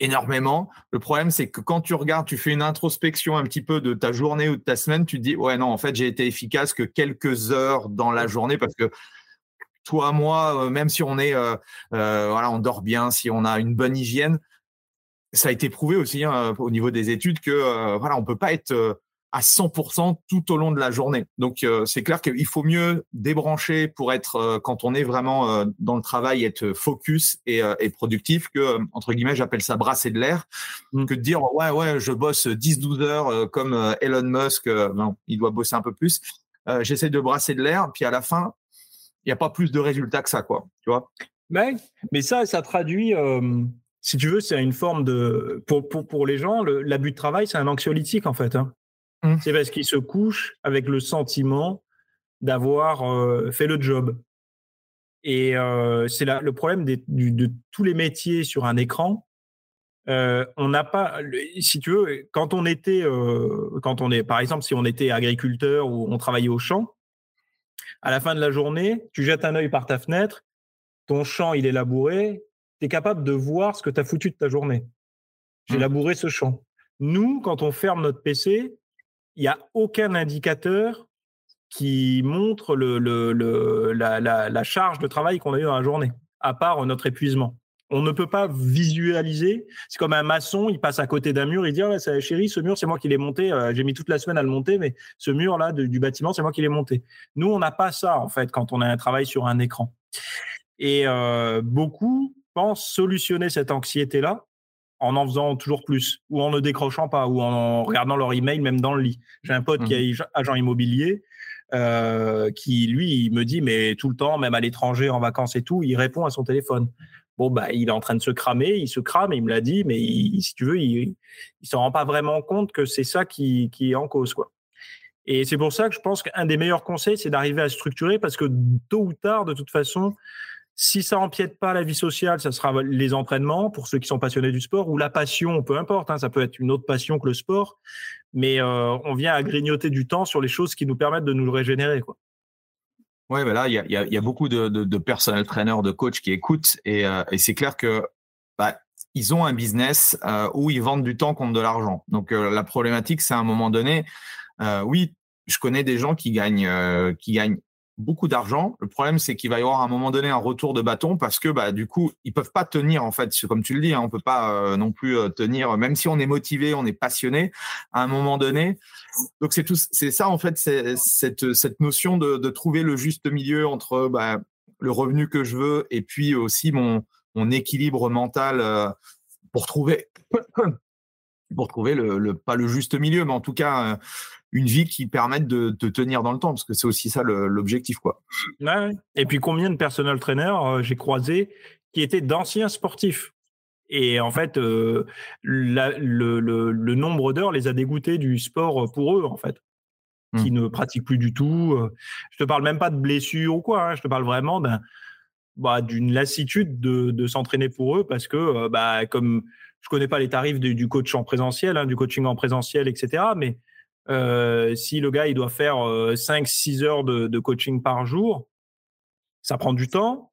énormément. Le problème, c'est que quand tu regardes, tu fais une introspection un petit peu de ta journée ou de ta semaine, tu te dis, ouais, non, en fait, j'ai été efficace que quelques heures dans la journée parce que toi, moi, euh, même si on est, euh, voilà, on dort bien, si on a une bonne hygiène, ça a été prouvé aussi hein, au niveau des études que, voilà, on peut pas être à 100% tout au long de la journée. Donc euh, c'est clair qu'il faut mieux débrancher pour être euh, quand on est vraiment euh, dans le travail être focus et, et productif que entre guillemets j'appelle ça brasser de l'air mmh. que de dire ouais ouais je bosse 10 12 heures comme Elon Musk non, il doit bosser un peu plus. j'essaie de brasser de l'air puis à la fin il n'y a pas plus de résultats que ça quoi, tu vois. Mais mais ça ça traduit si tu veux, c'est une forme de pour, pour, pour les gens, l'abus de travail, c'est un anxiolytique en fait. Hein. Mmh. C'est parce qu'il se couche avec le sentiment d'avoir euh, fait le job. Et euh, c'est le problème de tous les métiers sur un écran. Euh, on n'a pas, si tu veux, quand on était, quand on est, par exemple, si on était agriculteur ou on travaillait au champ, à la fin de la journée, tu jettes un œil par ta fenêtre, ton champ il est labouré, tu es capable de voir ce que tu as foutu de ta journée. J'ai mmh. labouré ce champ. Nous, quand on ferme notre PC, il n'y a aucun indicateur qui montre le, le, la, la, charge de travail qu'on a eu dans la journée, à part notre épuisement. On ne peut pas visualiser. C'est comme un maçon, il passe à côté d'un mur, il dit ah chérie, ce mur, c'est moi qui l'ai monté. Euh, j'ai mis toute la semaine à le monter, mais ce mur-là du bâtiment, c'est moi qui l'ai monté. Nous, on n'a pas ça, en fait, quand on a un travail sur un écran. Et euh, beaucoup pensent solutionner cette anxiété-là en en faisant toujours plus, ou en ne décrochant pas, ou en regardant leur email même dans le lit. J'ai un pote qui est mmh. agent immobilier, euh, qui lui il me dit mais tout le temps, même à l'étranger, en vacances et tout, il répond à son téléphone. Bon bah il est en train de se cramer, il se crame, il me l'a dit, mais si tu veux, il, il s'en rend pas vraiment compte que c'est ça qui, qui est en cause quoi. Et c'est pour ça que je pense qu'un des meilleurs conseils, c'est d'arriver à structurer parce que tôt ou tard, de toute façon, si ça empiète pas la vie sociale, ça sera les entraînements pour ceux qui sont passionnés du sport ou la passion, peu importe. Hein, ça peut être une autre passion que le sport, mais euh, on vient à grignoter du temps sur les choses qui nous permettent de nous régénérer. Quoi. Ouais, ben là, il y a, beaucoup de, de, de personnel de coachs qui écoutent, et, euh, c'est clair que bah, ils ont un business euh, où ils vendent du temps contre de l'argent. Donc la problématique, c'est à un moment donné, oui, je connais des gens qui gagnent, qui gagnent beaucoup d'argent. Le problème, c'est qu'il va y avoir à un moment donné un retour de bâton parce que bah, du coup, ils peuvent pas tenir en fait. Comme tu le dis, hein, on peut pas euh, non plus euh, tenir, même si on est motivé, on est passionné. À un moment donné, donc c'est tout, c'est ça en fait, cette cette notion de, trouver le juste milieu entre bah, le revenu que je veux et puis aussi mon équilibre mental euh, pour trouver pour trouver le, pas le juste milieu, mais en tout cas une vie qui permette de te tenir dans le temps, parce que c'est aussi ça l'objectif. quoi. Et puis combien de personnel trainers euh, j'ai croisé qui étaient d'anciens sportifs? Et en fait, euh, le, nombre d'heures les a dégoûtés du sport pour eux, en fait, qui mmh. ne pratiquent plus du tout. Euh. Je te parle même pas de blessures ou quoi, hein, je te parle vraiment bah, d'une lassitude de, s'entraîner pour eux parce que, bah, comme je connais pas les tarifs du, coach en présentiel, hein, du coaching en présentiel, etc., mais euh, si le gars il doit faire 5-6 euh, heures de, coaching par jour, ça prend du temps.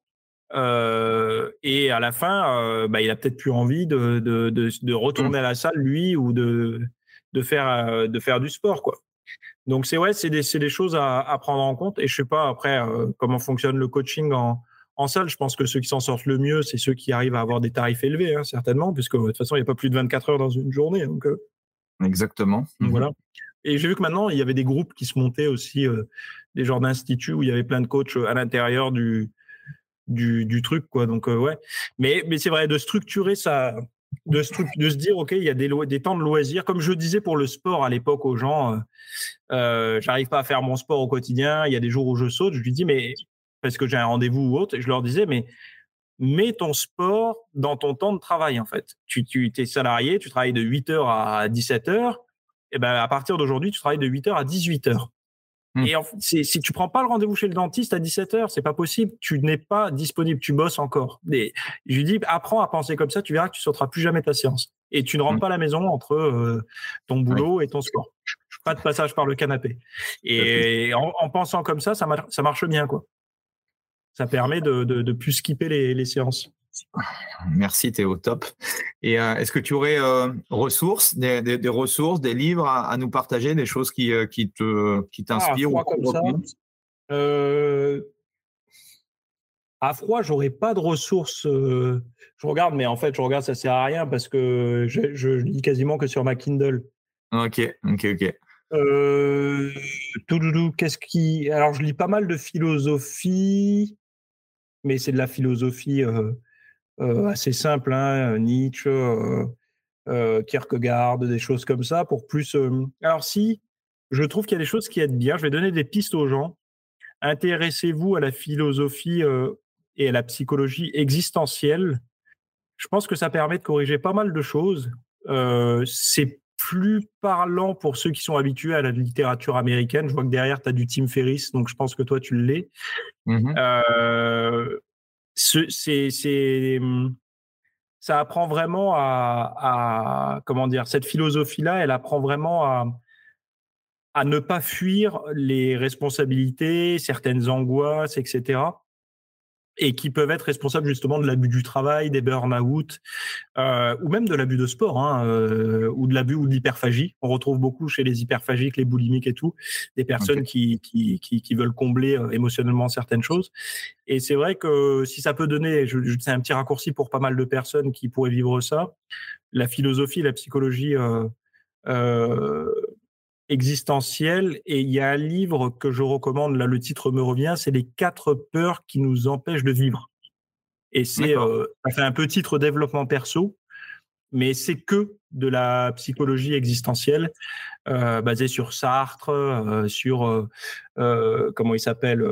Euh, et à la fin, bah, il a peut-être plus envie de, de, de, retourner mmh. à la salle lui ou de, de, faire, de faire du sport quoi. Donc c'est ouais, c'est des, des, choses à, à, prendre en compte. Et je sais pas après comment fonctionne le coaching en, en salle. Je pense que ceux qui s'en sortent le mieux, c'est ceux qui arrivent à avoir des tarifs élevés, hein, certainement, puisque de toute façon il n'y a pas plus de 24 heures dans une journée. Donc Exactement. Donc, voilà. Et j'ai vu que maintenant, il y avait des groupes qui se montaient aussi, euh, des genres d'instituts où il y avait plein de coachs euh, à l'intérieur du, du, truc, quoi. Donc, euh, ouais. Mais, mais c'est vrai, de structurer ça, de, se dire, OK, il y a des, des temps de loisirs. Comme je disais pour le sport à l'époque aux gens, euh, j'arrive pas à faire mon sport au quotidien. Il y a des jours où je saute. Je lui dis, mais parce que j'ai un rendez-vous ou autre, et je leur disais, mais mets ton sport dans ton temps de travail, en fait. Tu, tu es salarié, tu travailles de 8h à 17h et eh ben, à partir d'aujourd'hui, tu travailles de 8h à 18h. Hmm. Et si tu prends pas le rendez-vous chez le dentiste à 17h, c'est pas possible. Tu n'es pas disponible, tu bosses encore. Et je lui dis, apprends à penser comme ça, tu verras que tu sauteras plus jamais ta séance. Et tu ne rentres hmm. pas à la maison entre euh, ton boulot et ton sport. Pas de passage par le canapé. Et en, pensant comme ça, ça, ça marche bien, quoi. Ça permet de, de, plus skipper les, les séances. Merci Théo, top. Et euh, est-ce que tu aurais euh, ressources, des, des, ressources, des livres à, nous partager, des choses qui, euh, qui te qui ah, t'inspirent ah, ou comme ça, À froid, j'aurais pas de ressources. je regarde, mais en fait, je regarde, ça sert à rien parce que je, je lis quasiment que sur ma Kindle. Ok, ok, ok. tout doudou, qu'est-ce qui Alors, je lis pas mal de philosophie, mais c'est de la philosophie euh, assez simple, hein, Nietzsche, euh, euh, Kierkegaard, des choses comme ça, pour plus. Alors si je trouve qu'il y a des choses qui aident bien, je vais donner des pistes aux gens. Intéressez-vous à la philosophie et à la psychologie existentielle. Je pense que ça permet de corriger pas mal de choses. c'est plus parlant pour ceux qui sont habitués à la littérature américaine. Je vois que derrière, tu as du Tim Ferriss, donc je pense que toi, tu l'es. Mmh euh, c'est mmh, ça apprend vraiment à, comment dire cette philosophie là elle apprend vraiment à à ne pas fuir les responsabilités certaines angoisses etc et qui peuvent être responsables justement de l'abus du travail, des burn-out, euh, ou même de l'abus de sport, hein, euh, ou de l'abus ou de l'hyperphagie. On retrouve beaucoup chez les hyperphagiques, les boulimiques et tout, des personnes qui, qui, qui, qui, veulent combler euh, émotionnellement certaines choses. Et c'est vrai que si ça peut donner, je, c'est un petit raccourci pour pas mal de personnes qui pourraient vivre ça, la philosophie, la psychologie euh, euh, existentielle. Et il y a un livre que je recommande, là le titre me revient, c'est Les quatre peurs qui nous empêchent de vivre. Et c'est, euh, ça fait un peu titre développement perso, mais c'est que de la psychologie existentielle euh, basée sur Sartre, euh, sur euh, comment il s'appelle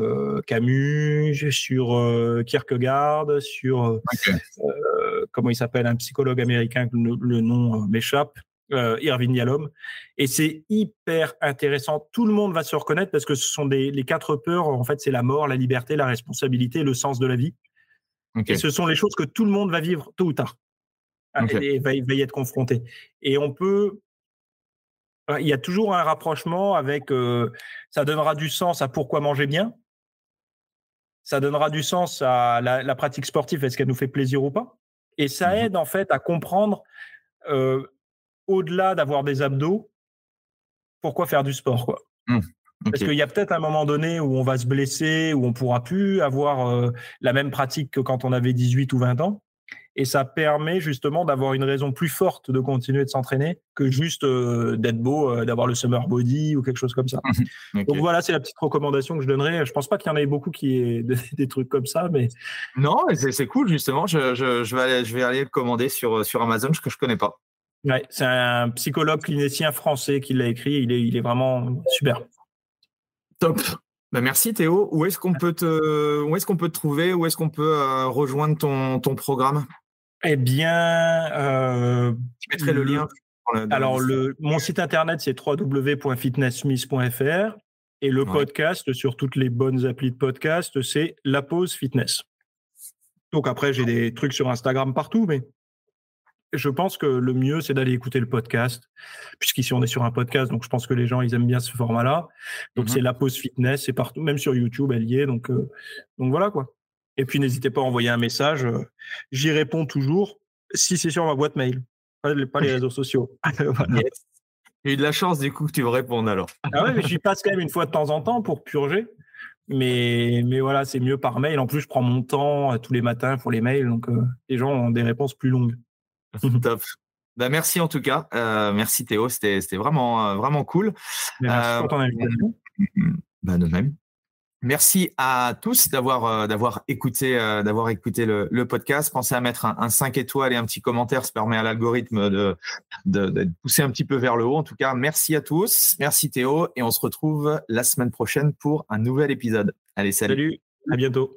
Camus, sur Kierkegaard, sur comment il s'appelle un psychologue américain le, le nom m'échappe euh, Irving Yalom. Et c'est hyper intéressant. Tout le monde va se reconnaître parce que ce sont des, les quatre peurs. En fait, c'est la mort, la liberté, la responsabilité, le sens de la vie. Et ce sont les choses que tout le monde va vivre tôt ou tard. Et va, va, y être confronté. Et on peut. Il y a toujours un rapprochement avec. Euh, ça donnera du sens à pourquoi manger bien. Ça donnera du sens à la, la pratique sportive. Est-ce qu'elle nous fait plaisir ou pas? Et ça mmh aide en fait à comprendre euh, au-delà d'avoir des abdos, pourquoi faire du sport quoi? Mmh, Parce qu'il y a peut-être un moment donné où on va se blesser, où on pourra plus avoir euh, la même pratique que quand on avait 18 ou 20 ans. Et ça permet justement d'avoir une raison plus forte de continuer de s'entraîner que juste euh, d'être beau, euh, d'avoir le summer body ou quelque chose comme ça. Mmh, Donc voilà, c'est la petite recommandation que je donnerais. Je pense pas qu'il y en ait beaucoup qui aient des, trucs comme ça, mais non, c'est cool justement. Je, je, vais aller, je vais aller le commander sur sur Amazon, que je connais pas. Ouais, c'est un psychologue clinicien français qui l'a écrit. Il est, il est vraiment super. Top. Ben merci Théo. Où est-ce qu'on peut te, où est-ce qu'on peut te trouver? Où est-ce qu'on peut euh, rejoindre ton, ton programme? Eh bien, euh, je mettrai le, lien. alors, le, mon site internet, c'est www.fitnesssmith.fr et le podcast sur toutes les bonnes applis de podcast, c'est La Pause Fitness. Donc après, j'ai des trucs sur Instagram partout, mais je pense que le mieux, c'est d'aller écouter le podcast, puisqu'ici on est sur un podcast, donc je pense que les gens, ils aiment bien ce format-là. Donc c'est mhm. la pause fitness, c'est partout, même sur YouTube, elle y est. Donc, euh, donc voilà quoi. Et puis n'hésitez pas à envoyer un message. Euh, j'y réponds toujours, si c'est sur ma boîte mail, pas, les réseaux sociaux. J'ai eu de la chance du coup que tu me répondes alors. Ah ouais, mais j'y passe quand même une fois de temps en temps pour purger. Mais, mais voilà, c'est mieux par mail. En plus, je prends mon temps euh, tous les matins pour les mails, donc les gens ont des réponses plus longues. Top. Bah, merci en tout cas. Euh, merci Théo, c'était vraiment, euh, vraiment cool. Merci pour ton euh, invitation. Bah, de même. Merci à tous d'avoir d'avoir écouté d'avoir écouté le, le, podcast. Pensez à mettre un, un, 5 étoiles et un petit commentaire, ça permet à l'algorithme de, de, de, pousser un petit peu vers le haut. En tout cas, merci à tous, merci Théo, et on se retrouve la semaine prochaine pour un nouvel épisode. Allez, salut. Salut, à bientôt.